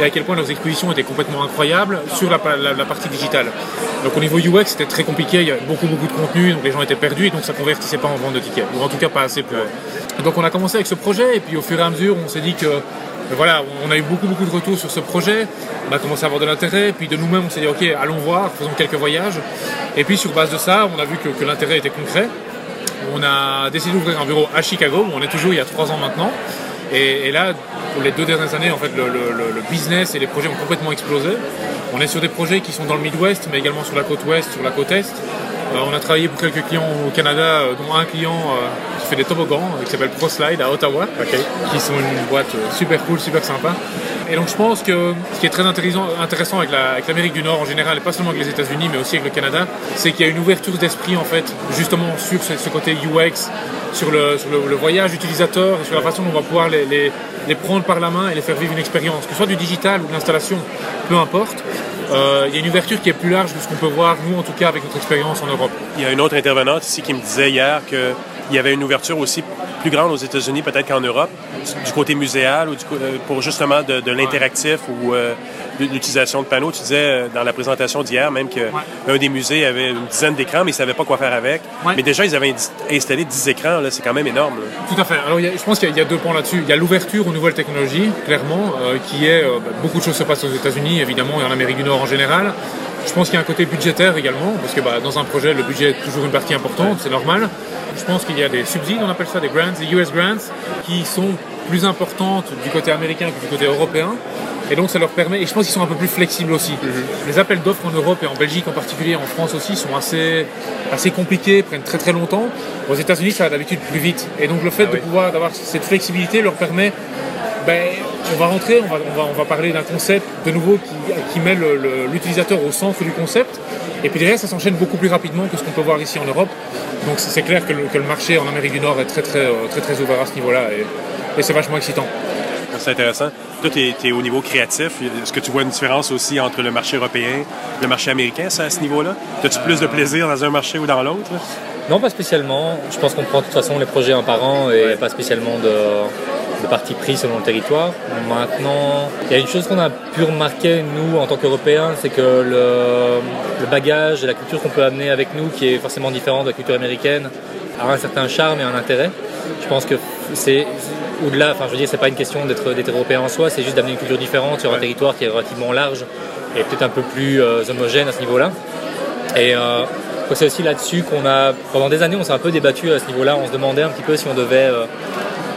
et à quel point leurs expositions étaient complètement incroyables sur la, pa- la- la partie digitale. Donc au niveau UX c'était très compliqué, il y avait beaucoup beaucoup de contenu, donc les gens étaient perdus et donc ça convertissait pas en vente de tickets, ou en tout cas pas assez pour Donc on a commencé avec ce projet et puis au fur et à mesure on s'est dit que voilà, on a eu beaucoup de retours sur ce projet. On a commencé à avoir de l'intérêt. Puis de nous-mêmes, on s'est dit ok, allons voir, faisons quelques voyages. Et puis sur base de ça, on a vu que, l'intérêt était concret. On a décidé d'ouvrir un bureau à Chicago, où on est toujours il y a trois ans maintenant. Et, là, pour les deux dernières années, en fait, le business et les projets ont complètement explosé. On est sur des projets qui sont dans le Midwest, mais également sur la côte ouest, sur la côte est. Euh, on a travaillé pour quelques clients au Canada, euh, dont un client euh, qui fait des toboggans, qui s'appelle ProSlide à Ottawa, qui sont une boîte super cool, super sympa. Et donc je pense que ce qui est très intéressant, intéressant avec la- avec l'Amérique du Nord en général, et pas seulement avec les États-Unis, mais aussi avec le Canada, c'est qu'il y a une ouverture d'esprit en fait, justement sur ce, ce côté UX, sur, le, sur le, le voyage utilisateur, et sur la façon dont on va pouvoir les, les- les prendre par la main et les faire vivre une expérience, que ce soit du digital ou de l'installation, peu importe. Euh, il y a une ouverture qui est plus large que ce qu'on peut voir, nous en tout cas, avec notre expérience en Europe. Il y a une autre intervenante ici qui me disait hier qu'il y avait une ouverture aussi plus grande aux États-Unis, peut-être qu'en Europe, du côté muséal ou du euh, pour justement de, de l'interactif ou euh, de l'utilisation de panneaux. Tu disais euh, dans la présentation d'hier même qu'un des musées avait une dizaine d'écrans, mais ils ne savaient pas quoi faire avec. Ouais. Mais déjà, ils avaient installé 10 écrans. là, C'est quand même énorme. là. Tout à fait. Alors, il y a- je pense qu'il y, a- il y a deux points là-dessus. Il y a l'ouverture aux nouvelles technologies, clairement, euh, qui est euh, bah, beaucoup de choses se passent aux États-Unis, évidemment, et en Amérique du Nord en général. Je pense qu'il y a un côté budgétaire également, parce que bah, dans un projet, le budget est toujours une partie importante, c'est normal. Je pense qu'il y a des subsides, on appelle ça des grants, des US grants, qui sont plus importantes du côté américain que du côté européen. Et donc ça leur permet, et je pense qu'ils sont un peu plus flexibles aussi. Les appels d'offres en Europe et en Belgique en particulier, en France aussi, sont assez, assez compliqués, prennent très très longtemps. Aux États-Unis, ça va d'habitude plus vite. Et donc le fait de pouvoir d'avoir cette flexibilité leur permet, ben, on va rentrer, on va, on va, on va parler d'un concept de nouveau qui, qui met l'utilisateur au centre du concept. Et puis derrière, ça s'enchaîne beaucoup plus rapidement que ce qu'on peut voir ici en Europe. Donc c'est clair que le, que le marché en Amérique du Nord est très très, euh, très, très ouvert à ce niveau-là. Et, et c'est vachement excitant. C'est intéressant. Toi, tu es, au niveau créatif. Est-ce que tu vois une différence aussi entre le marché européen et le marché américain ça, à ce niveau-là? As-tu plus de plaisir dans un marché ou dans l'autre? Non, pas spécialement. Je pense qu'on prend de toute façon les projets un par an et pas spécialement de, de parti pris selon le territoire. Maintenant, il y a une chose qu'on a pu remarquer, nous, en tant qu'Européens, c'est que le, le bagage et la culture qu'on peut amener avec nous, qui est forcément différente de la culture américaine, a un certain charme et un intérêt. Je pense que c'est au-delà, enfin je veux dire, c'est pas une question d'être d'être européen en soi, c'est juste d'amener une culture différente sur un territoire qui est relativement large et peut-être un peu plus euh, homogène à ce niveau-là. Et euh, c'est aussi là-dessus qu'on a, pendant des années, on s'est un peu débattu à ce niveau-là. On se demandait un petit peu si on devait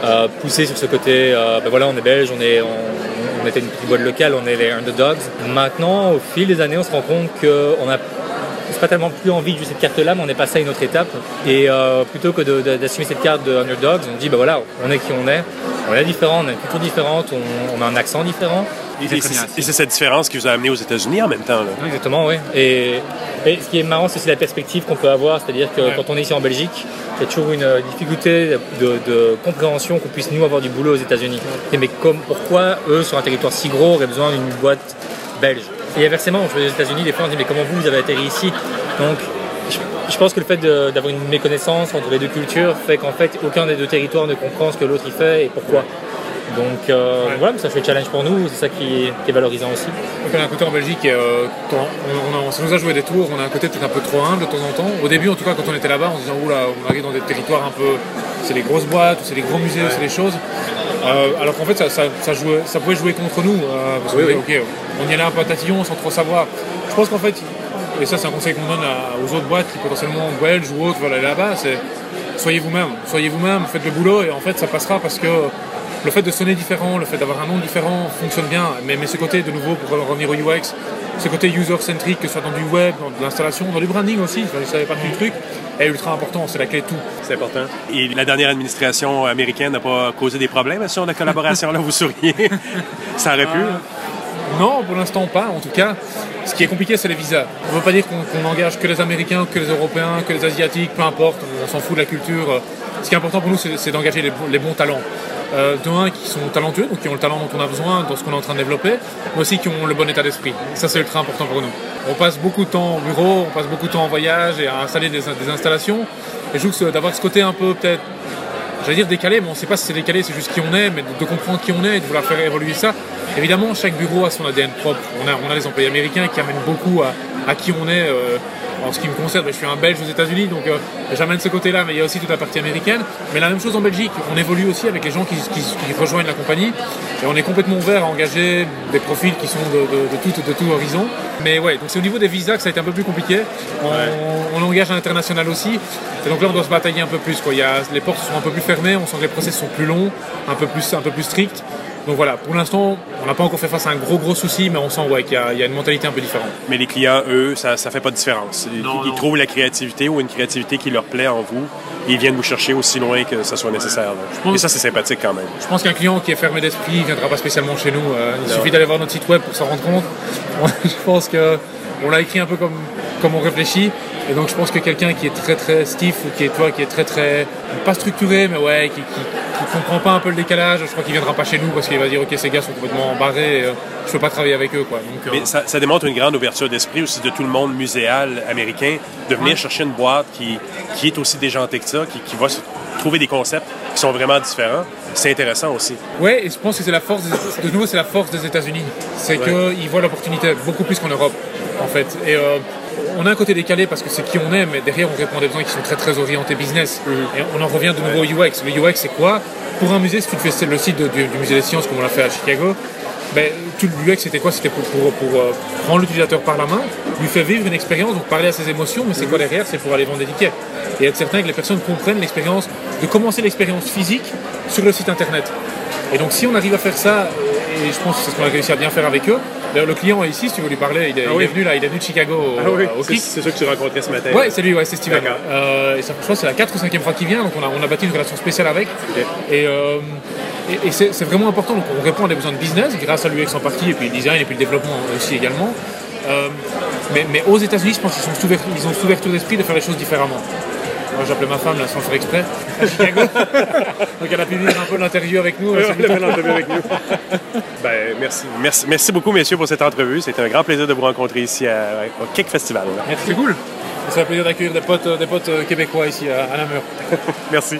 euh, pousser sur ce côté. ben voilà, on est belge, on est, on, on était une petite boîte locale, on est les underdogs. Maintenant, au fil des années, on se rend compte qu'on a c'est pas tellement plus envie de jouer cette carte-là, mais on est passé à une autre étape. Et euh, plutôt que d'assumer cette carte de underdogs, on dit bah voilà, on est qui on est, on est différent, on a une culture différente, on, on a un accent différent. Et, c'est et c'est cette différence qui vous a amené aux États-Unis en même temps. Là. Exactement, oui. Et, et ce qui est marrant, c'est aussi la perspective qu'on peut avoir, c'est-à-dire que Ouais. quand on est ici en Belgique, il y a toujours une euh, difficulté de, de compréhension qu'on puisse nous avoir du boulot aux États-Unis. Mais comme, pourquoi eux, sur un territoire si gros, auraient besoin d'une boîte belge? Et inversement, on fait aux États-Unis, des fois on se dit mais comment vous, vous avez atterri ici? Donc je, je pense que le fait d'avoir une méconnaissance entre les deux cultures fait qu'en fait aucun des deux territoires ne comprend ce que l'autre y fait et pourquoi. Donc euh, voilà, ça fait challenge pour nous, c'est ça qui est, valorisant aussi. Donc on a un côté en Belgique, euh, quand on, ça nous a joué des tours, on a un côté peut-être un peu trop humble de temps en temps. Au début en tout cas quand on était là-bas, on se disait oula, on arrive dans des territoires un peu, c'est des grosses boîtes, c'est des gros musées, c'est des choses. Euh, alors qu'en fait ça, ça, jouait, ça, pouvait jouer contre nous, parce oui, on y allait un peu à tatillon sans trop savoir. Je pense qu'en fait, et ça c'est un conseil qu'on donne aux autres boîtes qui potentiellement belges ou autres veulent aller là-bas, c'est soyez vous-même, soyez vous-même, faites le boulot et en fait ça passera parce que le fait de sonner différent, le fait d'avoir un nom différent fonctionne bien, mais, mais ce côté de nouveau pour revenir au UX, ce côté user-centric, que ce soit dans du web, dans de l'installation, dans du branding aussi, je ne savais pas tout le truc, est ultra important, c'est la clé de tout. C'est important. Et la dernière administration américaine n'a pas causé des problèmes sur la collaboration-là, vous souriez? (laughs) Ça aurait pu? Euh, non, pour l'instant pas. En tout cas, ce qui est compliqué, c'est les visas. On ne veut pas dire qu'on engage que les Américains, que les Européens, que les Asiatiques, peu importe, on s'en fout de la culture. Ce qui est important pour nous, c'est d'engager les, bons talents. Euh, de qui sont talentueux, donc qui ont le talent dont on a besoin dans ce qu'on est en train de développer, mais aussi qui ont le bon état d'esprit. Ça, c'est ultra important pour nous. On passe beaucoup de temps au bureau, on passe beaucoup de temps en voyage et à installer des, installations. Et je trouve d'avoir ce côté un peu peut-être j'allais dire décalé, mais on ne sait pas si c'est décalé, c'est juste qui on est, mais de, comprendre qui on est et de vouloir faire évoluer ça. Évidemment, chaque bureau a son ADN propre. On a, on a les employés américains qui amènent beaucoup à, à qui on est. Euh, en ce qui me concerne, je suis un Belge aux États-Unis, donc euh, j'amène ce côté-là, mais il y a aussi toute la partie américaine. Mais la même chose en Belgique, on évolue aussi avec les gens qui, rejoignent la compagnie, et on est complètement ouvert à engager des profils qui sont de, de, de, tout, horizon. Mais ouais, donc c'est au niveau des visas que ça a été un peu plus compliqué. On, engage à l'international aussi, et donc là on doit se batailler un peu plus. Quoi. Il y a, les portes sont un peu plus fermées, on sent que les process sont plus longs, un peu plus, un peu plus stricts. Donc voilà, pour l'instant, on n'a pas encore fait face à un gros gros souci, mais on sent qu'il y, a une mentalité un peu différente. Mais les clients, eux, ça ne fait pas de différence. Ils, trouvent la créativité ou une créativité qui leur plaît en vous et ils viennent vous chercher aussi loin que ça soit nécessaire. et ça, c'est sympathique quand même. Je pense qu'un client qui est fermé d'esprit ne viendra pas spécialement chez nous. Euh, il suffit d'aller voir notre site web pour s'en rendre compte. (laughs) je pense que on l'a écrit un peu comme, comme on réfléchit. Et donc je pense que quelqu'un qui est très très stiff ou qui est toi qui est très très pas structuré mais ouais qui, qui, comprend pas un peu le décalage, je crois qu'il viendra pas chez nous parce qu'il va dire ok ces gars sont complètement barrés, euh, je peux pas travailler avec eux quoi. Donc, mais euh, ça, démontre une grande ouverture d'esprit aussi de tout le monde muséal américain de venir chercher une boîte qui, qui est aussi déjantée que ça, qui, qui va trouver des concepts qui sont vraiment différents. C'est intéressant aussi. Oui, et je pense que c'est la force, de nouveau, c'est la force des États-Unis. C'est qu'ils voient l'opportunité beaucoup plus qu'en Europe, en fait. Et euh, on a un côté décalé parce que c'est qui on est, mais derrière on répond à des besoins qui sont très très orientés business. Mhm. Et on en revient de nouveau au UX. Le UX c'est quoi? Pour un musée, si tu fais le site du, musée des sciences comme on l'a fait à Chicago, ben, tout l'UX c'était quoi? C'était pour, pour, euh, prendre l'utilisateur par la main, lui faire vivre une expérience, donc parler à ses émotions, mais c'est quoi derrière? C'est pour aller vendre des tickets. Et être certain que les personnes comprennent l'expérience, de commencer l'expérience physique sur le site internet. Et donc si on arrive à faire ça, et je pense que c'est ce qu'on a réussi à bien faire avec eux, D'ailleurs, le client est ici, si tu veux lui parler, il est, ah venu là, il est venu de Chicago au, ah oui. C'est sûr que tu rencontré ce matin. Oui, c'est lui, ouais, c'est Steven. Euh, et ça, je crois que c'est la 4 ou 5e fois qu'il vient, donc on a, on a bâti une relation spéciale avec. Euh, et, et, c'est vraiment important, donc on répond à des besoins de business grâce à l'UX en partie, et puis le design, et puis le développement aussi également. Euh, mais, mais, aux États-Unis, je pense qu'ils ils ont cette ouverture d'esprit de faire les choses différemment. Moi, j'appelais ma femme, là, sans faire exprès, à Chicago. (laughs) Donc, elle a pu venir un peu l'interview avec nous. avec nous. (laughs) ben, merci. merci. Merci beaucoup, messieurs, pour cette entrevue. C'était un grand plaisir de vous rencontrer ici à, au Cake Festival. Merci. C'est cool. C'est un plaisir d'accueillir des potes, des potes euh, québécois ici à, à Namur. (laughs) merci.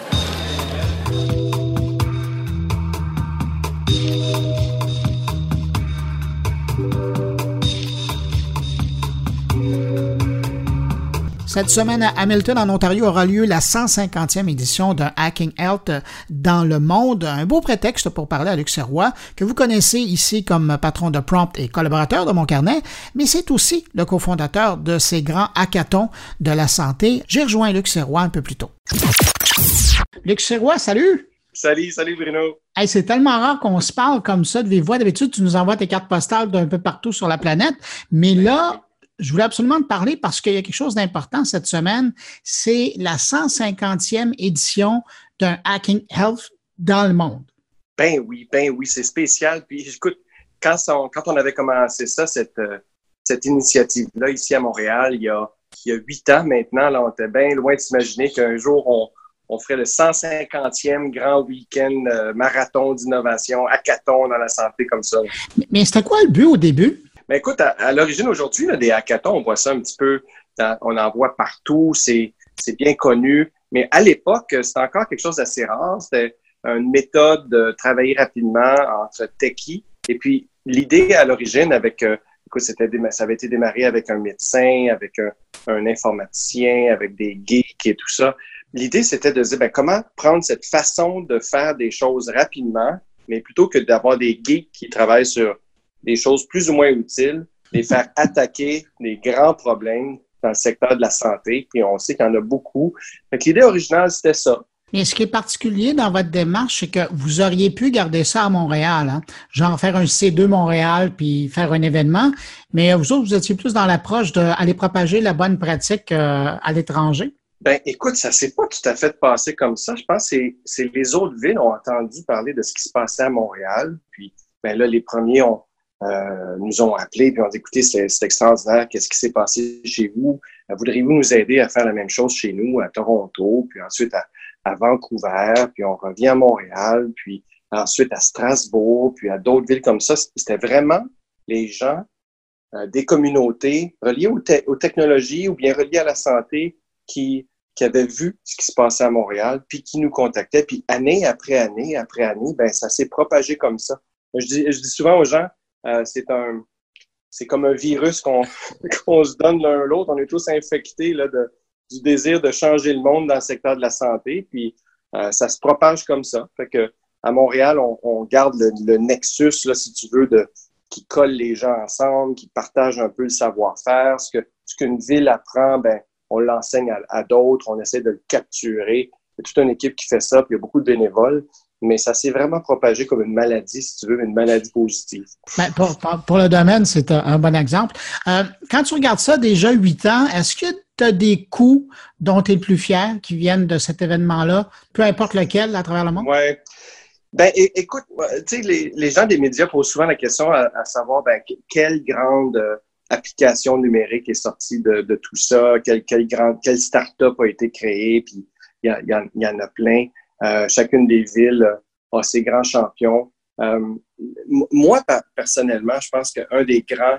Cette semaine à Hamilton, en Ontario, aura lieu la 150e édition d'un Hacking Health dans le monde. Un beau prétexte pour parler à Luc Serrois, que vous connaissez ici comme patron de Prompt et collaborateur de mon carnet, mais c'est aussi le cofondateur de ces grands hackathons de la santé. J'ai rejoint Luc Serrois un peu plus tôt. Luc Serrois, salut! Salut, salut Bruno. c'est tellement rare qu'on se parle comme ça de vive voix. D'habitude, tu nous envoies tes cartes postales d'un peu partout sur la planète. Mais là, je voulais absolument te parler parce qu'il y a quelque chose d'important cette semaine. C'est la 150e édition d'un Hacking Health dans le monde. Ben oui, ben oui, c'est spécial. Puis écoute, quand on, quand on avait commencé ça, cette, euh, cette initiative-là ici à Montréal, il y a il y a huit ans maintenant, là, on était bien loin de s'imaginer qu'un jour, on, on, ferait le 150e grand week-end euh, marathon d'innovation, hackathon dans la santé comme ça. mais c'était quoi le but au début? Mais écoute, à, l'origine aujourd'hui, des hackathons, on voit ça un petit peu, on en voit partout, c'est bien connu. Mais à l'époque, c'était encore quelque chose d'assez rare. C'était une méthode de travailler rapidement entre techie. Et puis, l'idée à l'origine avec, euh, écoute, c'était, ça avait été démarré avec un médecin, avec un, un informaticien, avec des geeks et tout ça. L'idée, c'était de dire, ben, comment prendre cette façon de faire des choses rapidement, mais plutôt que d'avoir des geeks qui travaillent sur des choses plus ou moins utiles, les faire attaquer des grands problèmes dans le secteur de la santé. Puis on sait qu'il y en a beaucoup. l'idée originale, c'était ça. Mais ce qui est particulier dans votre démarche, c'est que vous auriez pu garder ça à Montréal, hein? genre faire un C2 Montréal puis faire un événement, mais vous autres, vous étiez plus dans l'approche d'aller propager la bonne pratique euh, à l'étranger. Ben, écoute, ça s'est pas tout à fait passé comme ça. Je pense que c'est les autres villes ont entendu parler de ce qui se passait à Montréal. Puis, ben là, les premiers ont, euh, nous ont appelés puis ont dit écoutez, c'est extraordinaire, qu'est-ce qui s'est passé chez vous? Euh, voudriez-vous nous aider à faire la même chose chez nous, à Toronto, puis ensuite à, Vancouver, puis on revient à Montréal, puis ensuite à Strasbourg, puis à d'autres villes comme ça? C'était vraiment les gens euh, des communautés reliées aux, aux, technologies ou bien reliées à la santé qui, qui avaient vu ce qui se passait à Montréal, puis qui nous contactaient. Puis année après année après année, ben ça s'est propagé comme ça. Je dis, je dis souvent aux gens, euh, c'est un c'est comme un virus (laughs) qu'on se donne l'un l'autre. On est tous infectés là, de, du désir de changer le monde dans le secteur de la santé. Puis euh, ça se propage comme ça. Fait que à Montréal, on, garde le, nexus, là, si tu veux, de qui colle les gens ensemble, qui partage un peu le savoir-faire. Ce ce qu'une ville apprend, ben on l'enseigne à, à d'autres. On essaie de le capturer. Il y a toute une équipe qui fait ça. Puis il y a beaucoup de bénévoles mais ça s'est vraiment propagé comme une maladie, si tu veux, une maladie positive. Ben, pour, pour, le domaine, c'est un, bon exemple. Euh, quand tu regardes ça déjà huit ans, est-ce que tu as des coups dont tu es le plus fier qui viennent de cet événement-là, peu importe lequel, à travers le monde? Oui. Ben, écoute, tu sais, les, les, gens des médias posent souvent la question à, savoir ben, quelle grande euh, application numérique est sortie de, de tout ça, quelle, quelle, grande, quelle start-up a été créée, puis il y, y, y en a plein. Euh, chacune des villes a ses grands champions. Euh, moi, personnellement, je pense qu'un des grands,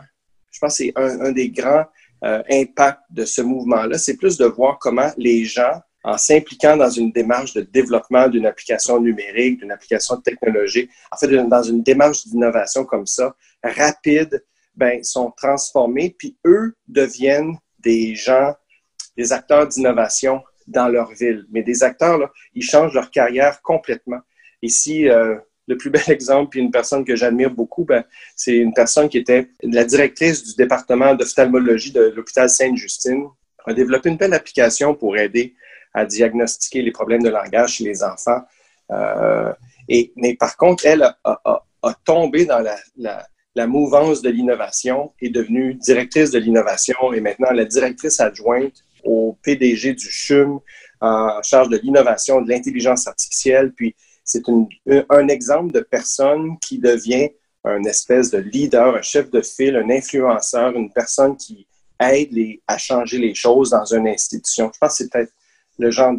je pense c'est un, des grands euh, impacts de ce mouvement-là, c'est plus de voir comment les gens, en s'impliquant dans une démarche de développement d'une application numérique, d'une application technologique, en fait, dans une démarche d'innovation comme ça, rapide, ben, sont transformés, puis eux deviennent des gens, des acteurs d'innovation dans leur ville. Mais des acteurs, là, ils changent leur carrière complètement. Ici, euh, le plus bel (laughs) exemple, puis une personne que j'admire beaucoup, ben, c'est une personne qui était la directrice du département d'ophtalmologie de l'hôpital Sainte-Justine. a développé une belle application pour aider à diagnostiquer les problèmes de langage chez les enfants. Euh, et, mais par contre, elle a, tombé dans la, la, la mouvance de l'innovation, est devenue directrice de l'innovation et maintenant la directrice adjointe au PDG du CHUM en charge de l'innovation, de l'intelligence artificielle. Puis c'est un exemple de personne qui devient un espèce de leader, un chef de file, un influenceur, une personne qui aide les, à changer les choses dans une institution. Je pense que c'est peut-être le genre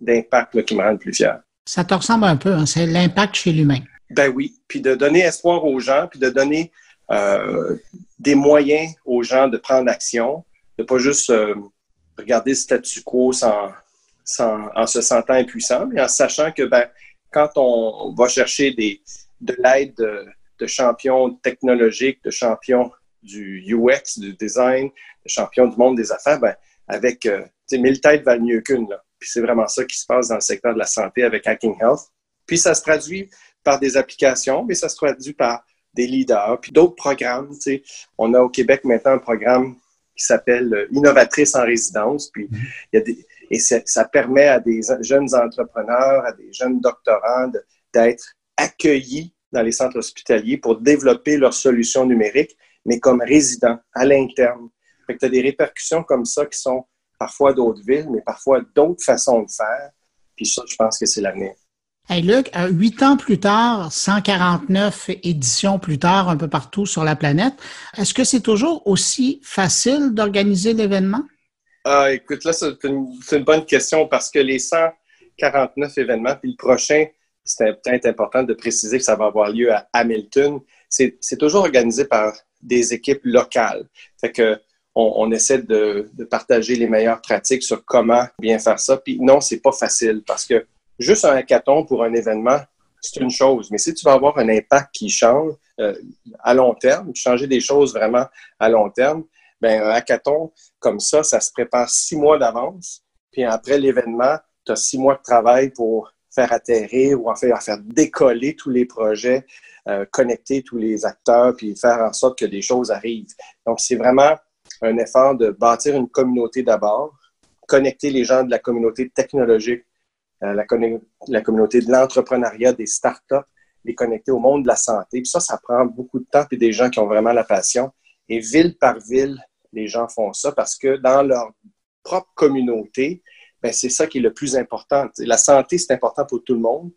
d'impact qui me rend le plus fier. Ça te ressemble un peu, hein? c'est l'impact chez l'humain. Ben oui, puis de donner espoir aux gens, puis de donner euh, des moyens aux gens de prendre action, de pas juste euh, regarder le statu quo sans, sans, en se sentant impuissant, mais en sachant que ben, quand on va chercher des, de l'aide de, champions technologiques, de champions du UX, du design, de champions du monde des affaires, ben, avec euh, mille têtes valent mieux qu'une. Puis c'est vraiment ça qui se passe dans le secteur de la santé avec Hacking Health. Puis ça se traduit par des applications, mais ça se traduit par des leaders, puis d'autres programmes. On a au Québec maintenant un programme qui s'appelle euh, Innovatrice en résidence. Puis, mhm. il y a des, et ça permet à des jeunes entrepreneurs, à des jeunes doctorants d'être accueillis dans les centres hospitaliers pour développer leurs solutions numériques, mais comme résidents à l'interne. Fait que tu as des répercussions comme ça qui sont parfois d'autres villes, mais parfois d'autres façons de faire. Puis ça, je pense que c'est l'avenir. Hey Luc, euh, huit ans plus tard, 149 éditions plus tard, un peu partout sur la planète, est-ce que c'est toujours aussi facile d'organiser l'événement? Ah, écoute, là, c'est une, bonne question parce que les 149 événements, puis le prochain, c'est important de préciser que ça va avoir lieu à Hamilton. C'est toujours organisé par des équipes locales. Fait que on, essaie de, de, partager les meilleures pratiques sur comment bien faire ça. Puis non, c'est pas facile parce que juste un hackathon pour un événement, c'est une chose. Mais si tu vas avoir un impact qui change euh, à long terme, changer des choses vraiment à long terme, ben un hackathon comme ça, ça se prépare six mois d'avance. Puis après l'événement, tu as six mois de travail pour faire atterrir ou en faire, faire décoller tous les projets, euh, connecter tous les acteurs, puis faire en sorte que des choses arrivent. Donc, c'est vraiment un effort de bâtir une communauté d'abord, connecter les gens de la communauté technologique, la, la, communauté de l'entrepreneuriat, des startups, les connecter au monde de la santé. Puis ça, ça prend beaucoup de temps, puis des gens qui ont vraiment la passion. Et ville par ville, les gens font ça parce que dans leur propre communauté, ben, c'est ça qui est le plus important. La santé, c'est important pour tout le monde.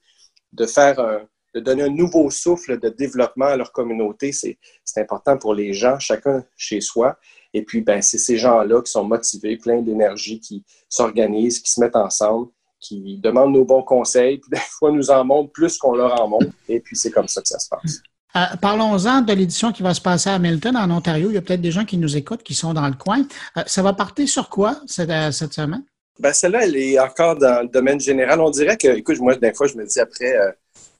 De faire de donner un nouveau souffle de développement à leur communauté, c'est important pour les gens, chacun chez soi. Et puis, ben, c'est ces gens-là qui sont motivés, pleins d'énergie, qui s'organisent, qui se mettent ensemble, qui demandent nos bons conseils, puis des fois nous en montrent plus qu'on leur en montre. Et puis, c'est comme ça que ça se passe. Euh, parlons-en de l'édition qui va se passer à Hamilton, en Ontario. Il y a peut-être des gens qui nous écoutent, qui sont dans le coin. Euh, ça va partir sur quoi cette, euh, cette semaine? Ben, celle-là, elle est encore dans le domaine général. On dirait que, écoute, moi, des fois, je me dis après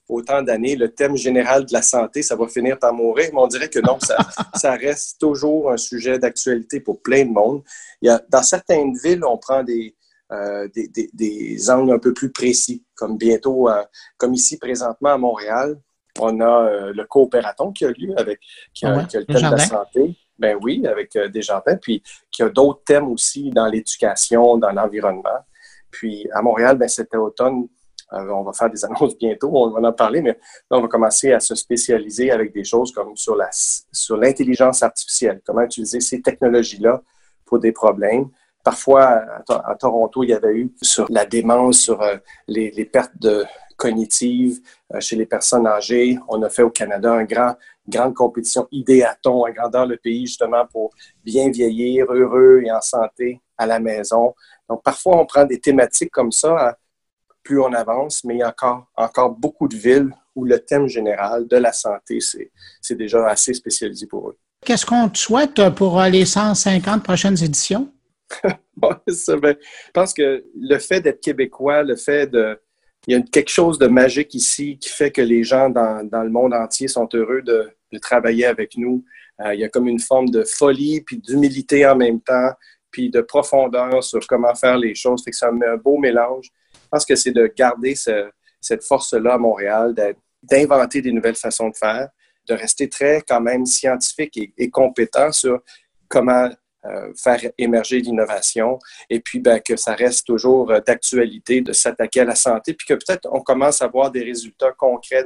autant d'années, le thème général de la santé, ça va finir par mourir, mais on dirait que non, ça, (laughs) ça reste toujours un sujet d'actualité pour plein de monde. Il y a, dans certaines villes, on prend des, euh, des, des, des, angles un peu plus précis, comme bientôt, euh, comme ici présentement à Montréal, on a euh, le coopératon qui a lieu avec qui a, qui a le thème de la santé. Ben oui, avec des Desjardins, puis qui a d'autres thèmes aussi dans l'éducation, dans l'environnement. Puis à Montréal, ben, cet automne, on va faire des annonces bientôt, on va en parler, mais là, on va commencer à se spécialiser avec des choses comme sur la sur l'intelligence artificielle, comment utiliser ces technologies-là pour des problèmes. Parfois, à, Toronto, il y avait eu sur la démence, sur euh, les, pertes de, cognitives euh, chez les personnes âgées. On a fait au Canada un grand, une grande compétition idéaton à grandeur le pays, justement, pour bien vieillir, heureux et en santé à la maison. Donc, parfois, on prend des thématiques comme ça plus on avance, mais il y a encore, encore beaucoup de villes où le thème général de la santé, c'est déjà assez spécialisé pour eux. Qu'est-ce qu'on te souhaite pour les 150 prochaines éditions? (laughs) ben, je pense que le fait d'être québécois, le fait de... Il y a quelque chose de magique ici qui fait que les gens dans, dans le monde entier sont heureux de, travailler avec nous. Euh, il y a comme une forme de folie puis d'humilité en même temps, puis de profondeur sur comment faire les choses. Fait ça met un beau mélange. Je pense que c'est de garder cette force-là à Montréal, d'inventer des nouvelles façons de faire, de rester très quand même scientifique et, compétent sur comment euh, faire émerger l'innovation et puis ben, que ça reste toujours euh, d'actualité de s'attaquer à la santé, puis que peut-être on commence à voir des résultats concrets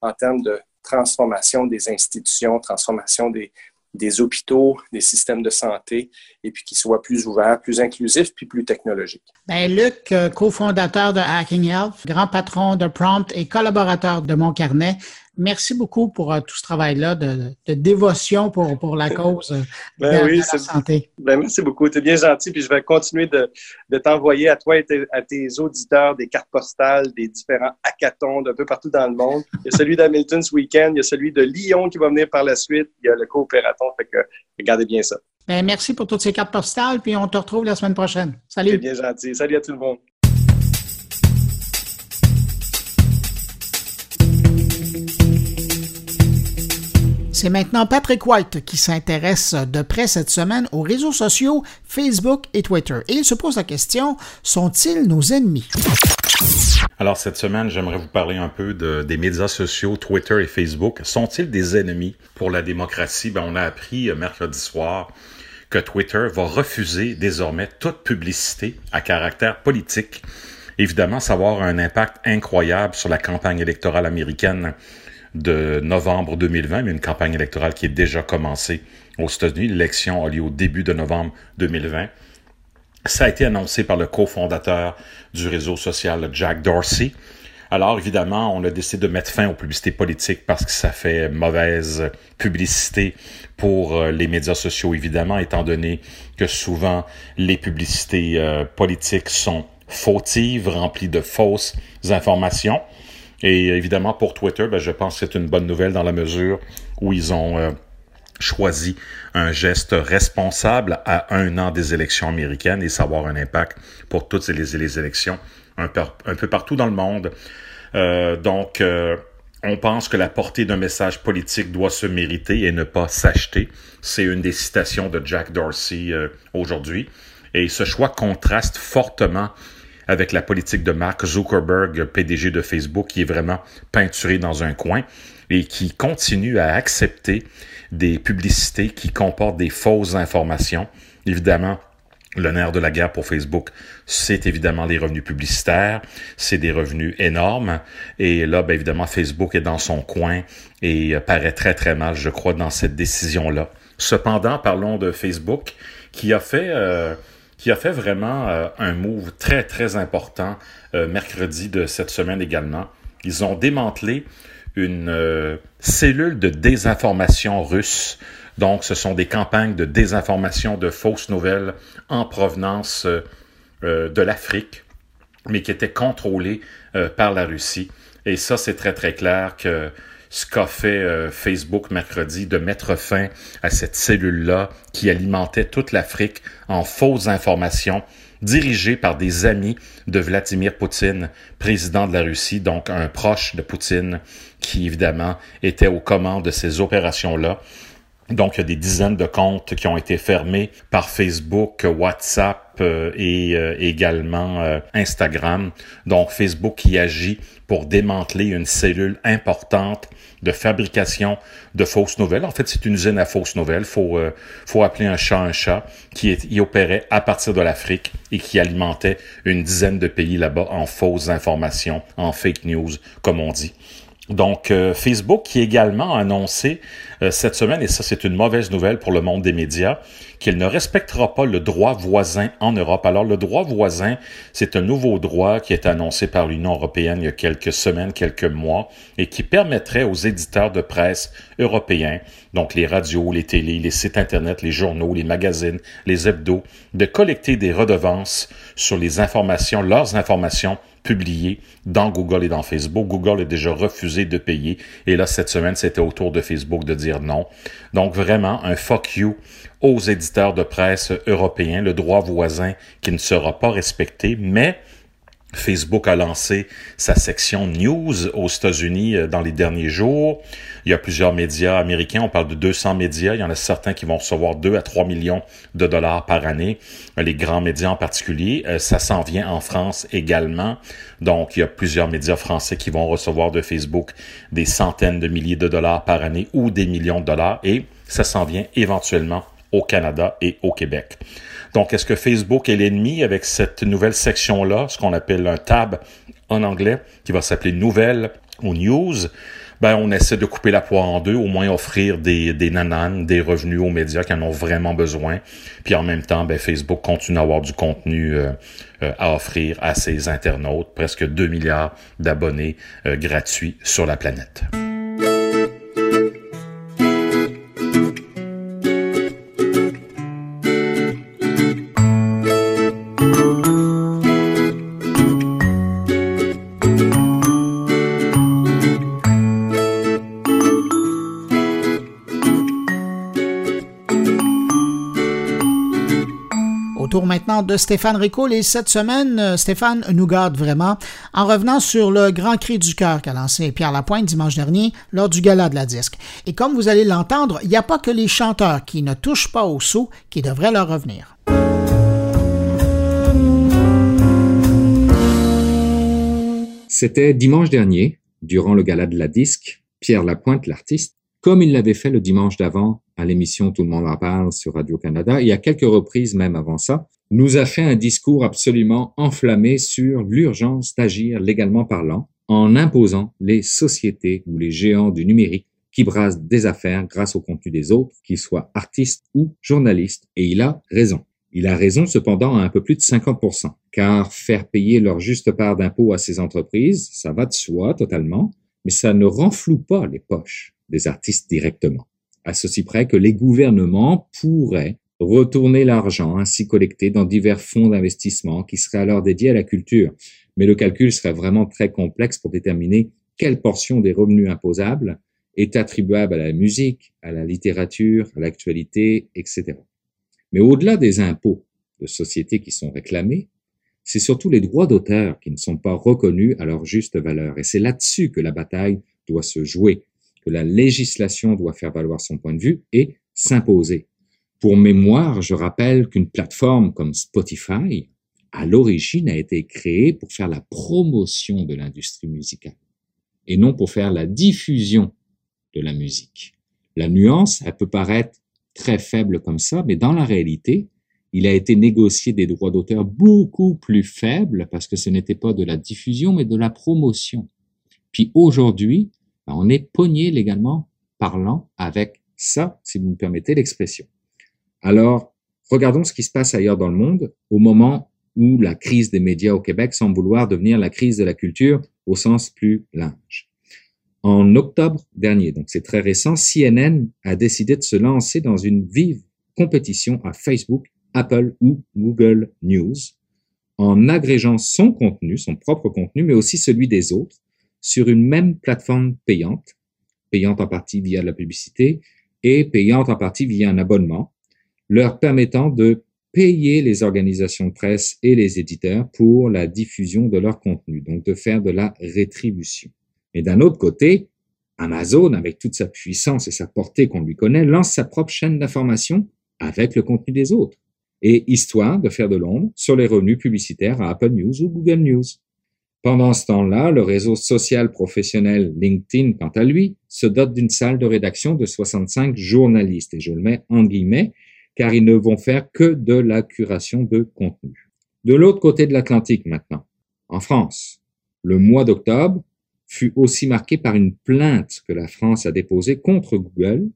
en termes de transformation des institutions, transformation des, des hôpitaux, des systèmes de santé, et puis qu'ils soient plus ouverts, plus inclusifs, puis plus technologiques. Bien, Luc, euh, cofondateur de Hacking Health, grand patron de Prompt et collaborateur de Mon Carnet, merci beaucoup pour euh, tout ce travail-là de, dévotion pour, pour la cause euh, (laughs) ben de, la santé. Ben merci beaucoup. Tu es bien gentil. Puis je vais continuer de, de t'envoyer à toi et à tes auditeurs des cartes postales des différents hackathons d'un peu partout dans le monde. Il y a celui d'Hamilton ce week-end. Il y a celui de Lyon qui va venir par la suite. Il y a le coopératon. Fait que regardez bien ça. Ben, merci pour toutes ces cartes postales. Puis on te retrouve la semaine prochaine. Salut. C'est bien gentil. Salut à tout le monde. C'est maintenant Patrick White qui s'intéresse de près cette semaine aux réseaux sociaux Facebook et Twitter. Et il se pose la question, sont-ils nos ennemis? Alors cette semaine, j'aimerais vous parler un peu des médias sociaux, Twitter et Facebook. Sont-ils des ennemis pour la démocratie? Ben, on a appris euh, mercredi soir que Twitter va refuser désormais toute publicité à caractère politique. Évidemment, ça va avoir un impact incroyable sur la campagne électorale américaine de novembre 2020, mais une campagne électorale qui est déjà commencée aux États-Unis. L'élection a lieu au début de novembre 2020. Ça a été annoncé par le cofondateur du réseau social, Jack Dorsey. Alors, évidemment, on a décidé de mettre fin aux publicités politiques parce que ça fait mauvaise publicité pour euh, les médias sociaux, évidemment, étant donné que souvent les publicités euh, politiques sont fautives, remplies de fausses informations. Et évidemment, pour Twitter, ben, je pense que c'est une bonne nouvelle dans la mesure où ils ont euh, choisi un geste responsable à un an des élections américaines et savoir un impact pour toutes les, élections un, peu partout dans le monde. Euh, donc, euh, on pense que la portée d'un message politique doit se mériter et ne pas s'acheter. C'est une des citations de Jack Dorsey aujourd'hui. Et ce choix contraste fortement avec la politique de Mark Zuckerberg, PDG de Facebook, qui est vraiment peinturé dans un coin et qui continue à accepter des publicités qui comportent des fausses informations. Évidemment, le nerf de la guerre pour Facebook, c'est évidemment les revenus publicitaires, c'est des revenus énormes. Et là, bien évidemment, Facebook est dans son coin et paraît très très mal, je crois, dans cette décision-là. Cependant, parlons de Facebook, qui a fait, euh, qui a fait vraiment euh, un move très très important euh, mercredi de cette semaine également. Ils ont démantelé une cellule de désinformation russe donc, ce sont des campagnes de désinformation, de fausses nouvelles en provenance euh, euh, de l'Afrique, mais qui étaient contrôlées euh, par la Russie. Et ça, c'est très, très clair que ce qu'a fait Facebook mercredi, de mettre fin à cette cellule-là qui alimentait toute l'Afrique en fausses informations dirigées par des amis de Vladimir Poutine, président de la Russie, donc un proche de Poutine, qui évidemment était aux commandes de ces opérations-là. Donc, il y a des dizaines de comptes qui ont été fermés par Facebook, WhatsApp euh, et euh, également euh, Instagram. Donc, Facebook qui agit pour démanteler une cellule importante de fabrication de fausses nouvelles. En fait, c'est une usine à fausses nouvelles. Faut faut appeler un chat un chat qui y opérait à partir de l'Afrique et qui alimentait une dizaine de pays là-bas en fausses informations, en fake news, comme on dit. Donc, euh, Facebook qui également a annoncé euh, cette semaine, et ça c'est une mauvaise nouvelle pour le monde des médias, qu'il ne respectera pas le droit voisin en Europe. Alors, le droit voisin, c'est un nouveau droit qui est annoncé par l'Union européenne il y a quelques semaines, quelques mois, et qui permettrait aux éditeurs de presse européens, donc les radios, les télés, les sites Internet, les journaux, les magazines, les hebdos, de collecter des redevances sur les informations, leurs informations publié dans Google et dans Facebook. Google a déjà refusé de payer. Et là, cette semaine, c'était au tour de Facebook de dire non. Donc vraiment, un fuck you aux éditeurs de presse européens, le droit voisin qui ne sera pas respecté, mais Facebook a lancé sa section news aux États-Unis euh, dans les derniers jours. Il y a plusieurs médias américains. On parle de 200 médias. Il y en a certains qui vont recevoir 2 à 3 millions de dollars par année. Les grands médias en particulier. Euh, ça s'en vient en France également. Donc, il y a plusieurs médias français qui vont recevoir de Facebook des centaines de milliers de dollars par année ou des millions de dollars. Et ça s'en vient éventuellement au Canada et au Québec. Donc, est-ce que Facebook est l'ennemi avec cette nouvelle section-là, ce qu'on appelle un tab en anglais, qui va s'appeler Nouvelles ou News? Ben, on essaie de couper la poire en deux, au moins offrir des, des nananes, des revenus aux médias qui en ont vraiment besoin. Puis en même temps, ben, Facebook continue à avoir du contenu euh, euh, à offrir à ses internautes, presque 2 milliards d'abonnés euh, gratuits sur la planète. Stéphane Ricoul et cette semaine, euh, Stéphane nous garde vraiment en revenant sur le grand cri du cœur qu'a lancé Pierre Lapointe dimanche dernier lors du gala de la disque. Et comme vous allez l'entendre, il n'y a pas que les chanteurs qui ne touchent pas au sous qui devraient leur revenir. C'était dimanche dernier, durant le gala de la disque, Pierre Lapointe, l'artiste, comme il l'avait fait le dimanche d'avant à l'émission Tout le monde en parle sur Radio-Canada, et à quelques reprises même avant ça, nous a fait un discours absolument enflammé sur l'urgence d'agir légalement parlant en imposant les sociétés ou les géants du numérique qui brassent des affaires grâce au contenu des autres, qu'ils soient artistes ou journalistes. Et il a raison. Il a raison cependant à un peu plus de 50%, car faire payer leur juste part d'impôts à ces entreprises, ça va de soi totalement, mais ça ne renfloue pas les poches des artistes directement à ceci près que les gouvernements pourraient retourner l'argent ainsi collecté dans divers fonds d'investissement qui seraient alors dédiés à la culture. Mais le calcul serait vraiment très complexe pour déterminer quelle portion des revenus imposables est attribuable à la musique, à la littérature, à l'actualité, etc. Mais au-delà des impôts de sociétés qui sont réclamés, c'est surtout les droits d'auteur qui ne sont pas reconnus à leur juste valeur. Et c'est là-dessus que la bataille doit se jouer, que la législation doit faire valoir son point de vue et s'imposer. Pour mémoire, je rappelle qu'une plateforme comme Spotify, à l'origine, a été créée pour faire la promotion de l'industrie musicale et non pour faire la diffusion de la musique. La nuance, elle peut paraître très faible comme ça, mais dans la réalité, il a été négocié des droits d'auteur beaucoup plus faibles parce que ce n'était pas de la diffusion, mais de la promotion. Puis aujourd'hui, ben, on est pogné légalement parlant avec ça, si vous me permettez l'expression. Alors, regardons ce qui se passe ailleurs dans le monde au moment où la crise des médias au Québec semble vouloir devenir la crise de la culture au sens plus large. En octobre dernier, donc c'est très récent, CNN a décidé de se lancer dans une vive compétition à Facebook Apple ou Google News en agrégeant son contenu, son propre contenu, mais aussi celui des autres, sur une même plateforme payante, payante en partie via la publicité et payante en partie via un abonnement, leur permettant de payer les organisations de presse et les éditeurs pour la diffusion de leur contenu, donc de faire de la rétribution. Et d'un autre côté, Amazon, avec toute sa puissance et sa portée qu'on lui connaît, lance sa propre chaîne d'information avec le contenu des autres et histoire de faire de l'ombre sur les revenus publicitaires à Apple News ou Google News. Pendant ce temps-là, le réseau social professionnel LinkedIn, quant à lui, se dote d'une salle de rédaction de 65 journalistes, et je le mets en guillemets, car ils ne vont faire que de la curation de contenu. De l'autre côté de l'Atlantique maintenant, en France, le mois d'octobre fut aussi marqué par une plainte que la France a déposée contre Google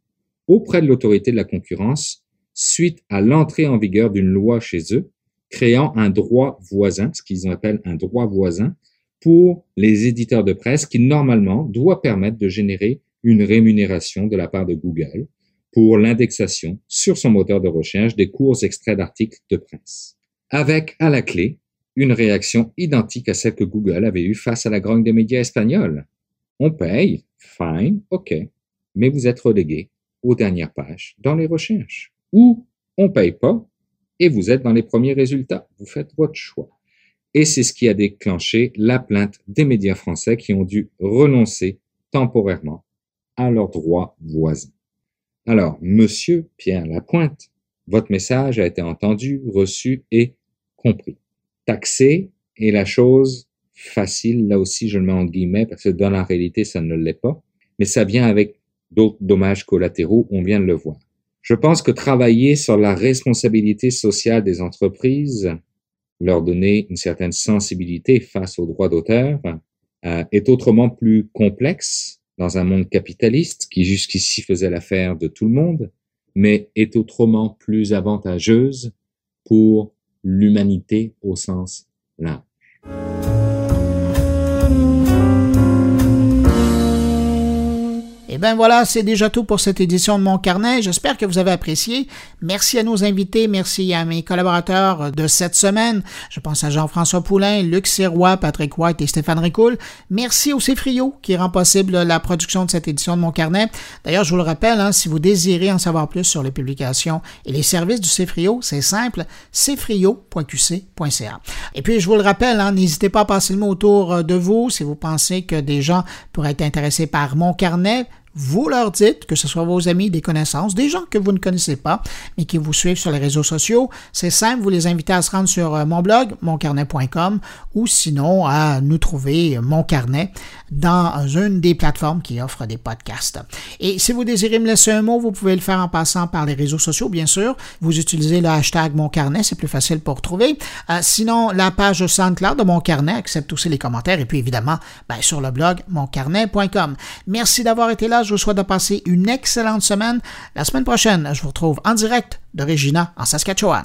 auprès de l'autorité de la concurrence suite à l'entrée en vigueur d'une loi chez eux créant un droit voisin, ce qu'ils appellent un droit voisin, pour les éditeurs de presse qui normalement doit permettre de générer une rémunération de la part de Google pour l'indexation sur son moteur de recherche des courts extraits d'articles de presse. Avec à la clé une réaction identique à celle que Google avait eue face à la grogne des médias espagnols. On paye, fine, ok, mais vous êtes relégué aux dernières pages dans les recherches ou on paye pas et vous êtes dans les premiers résultats. Vous faites votre choix. Et c'est ce qui a déclenché la plainte des médias français qui ont dû renoncer temporairement à leurs droits voisins. Alors, monsieur Pierre Lapointe, votre message a été entendu, reçu et compris. Taxer est la chose facile, là aussi je le mets en guillemets parce que dans la réalité ça ne l'est pas, mais ça vient avec d'autres dommages collatéraux, on vient de le voir. Je pense que travailler sur la responsabilité sociale des entreprises, leur donner une certaine sensibilité face aux droits d'auteur, euh, est autrement plus complexe dans un monde capitaliste qui jusqu'ici faisait l'affaire de tout le monde, mais est autrement plus avantageuse pour l'humanité au sens large. Et eh ben voilà, c'est déjà tout pour cette édition de Mon Carnet. J'espère que vous avez apprécié. Merci à nos invités, merci à mes collaborateurs de cette semaine. Je pense à Jean-François Poulain, Luc Sirois, Patrick White et Stéphane Ricoul. Merci au Cefrio qui rend possible la production de cette édition de Mon Carnet. D'ailleurs, je vous le rappelle, hein, si vous désirez en savoir plus sur les publications et les services du Cefrio, c'est simple, cefrio.qc.ca. Et puis, je vous le rappelle, hein, n'hésitez pas à passer le mot autour de vous si vous pensez que des gens pourraient être intéressés par Mon Carnet vous leur dites, que ce soit vos amis, des connaissances, des gens que vous ne connaissez pas, mais qui vous suivent sur les réseaux sociaux. C'est simple, vous les invitez à se rendre sur euh, mon blog, moncarnet.com, ou sinon à nous trouver Mon Carnet dans une des plateformes qui offrent des podcasts. Et si vous désirez me laisser un mot, vous pouvez le faire en passant par les réseaux sociaux, bien sûr. Vous utilisez le hashtag Mon Carnet, c'est plus facile pour trouver. Euh, sinon, la page SoundCloud de Mon Carnet accepte aussi les commentaires, et puis évidemment, ben, sur le blog moncarnet.com. Merci d'avoir été là je vous souhaite de passer une excellente semaine. La semaine prochaine, je vous retrouve en direct de Regina en Saskatchewan.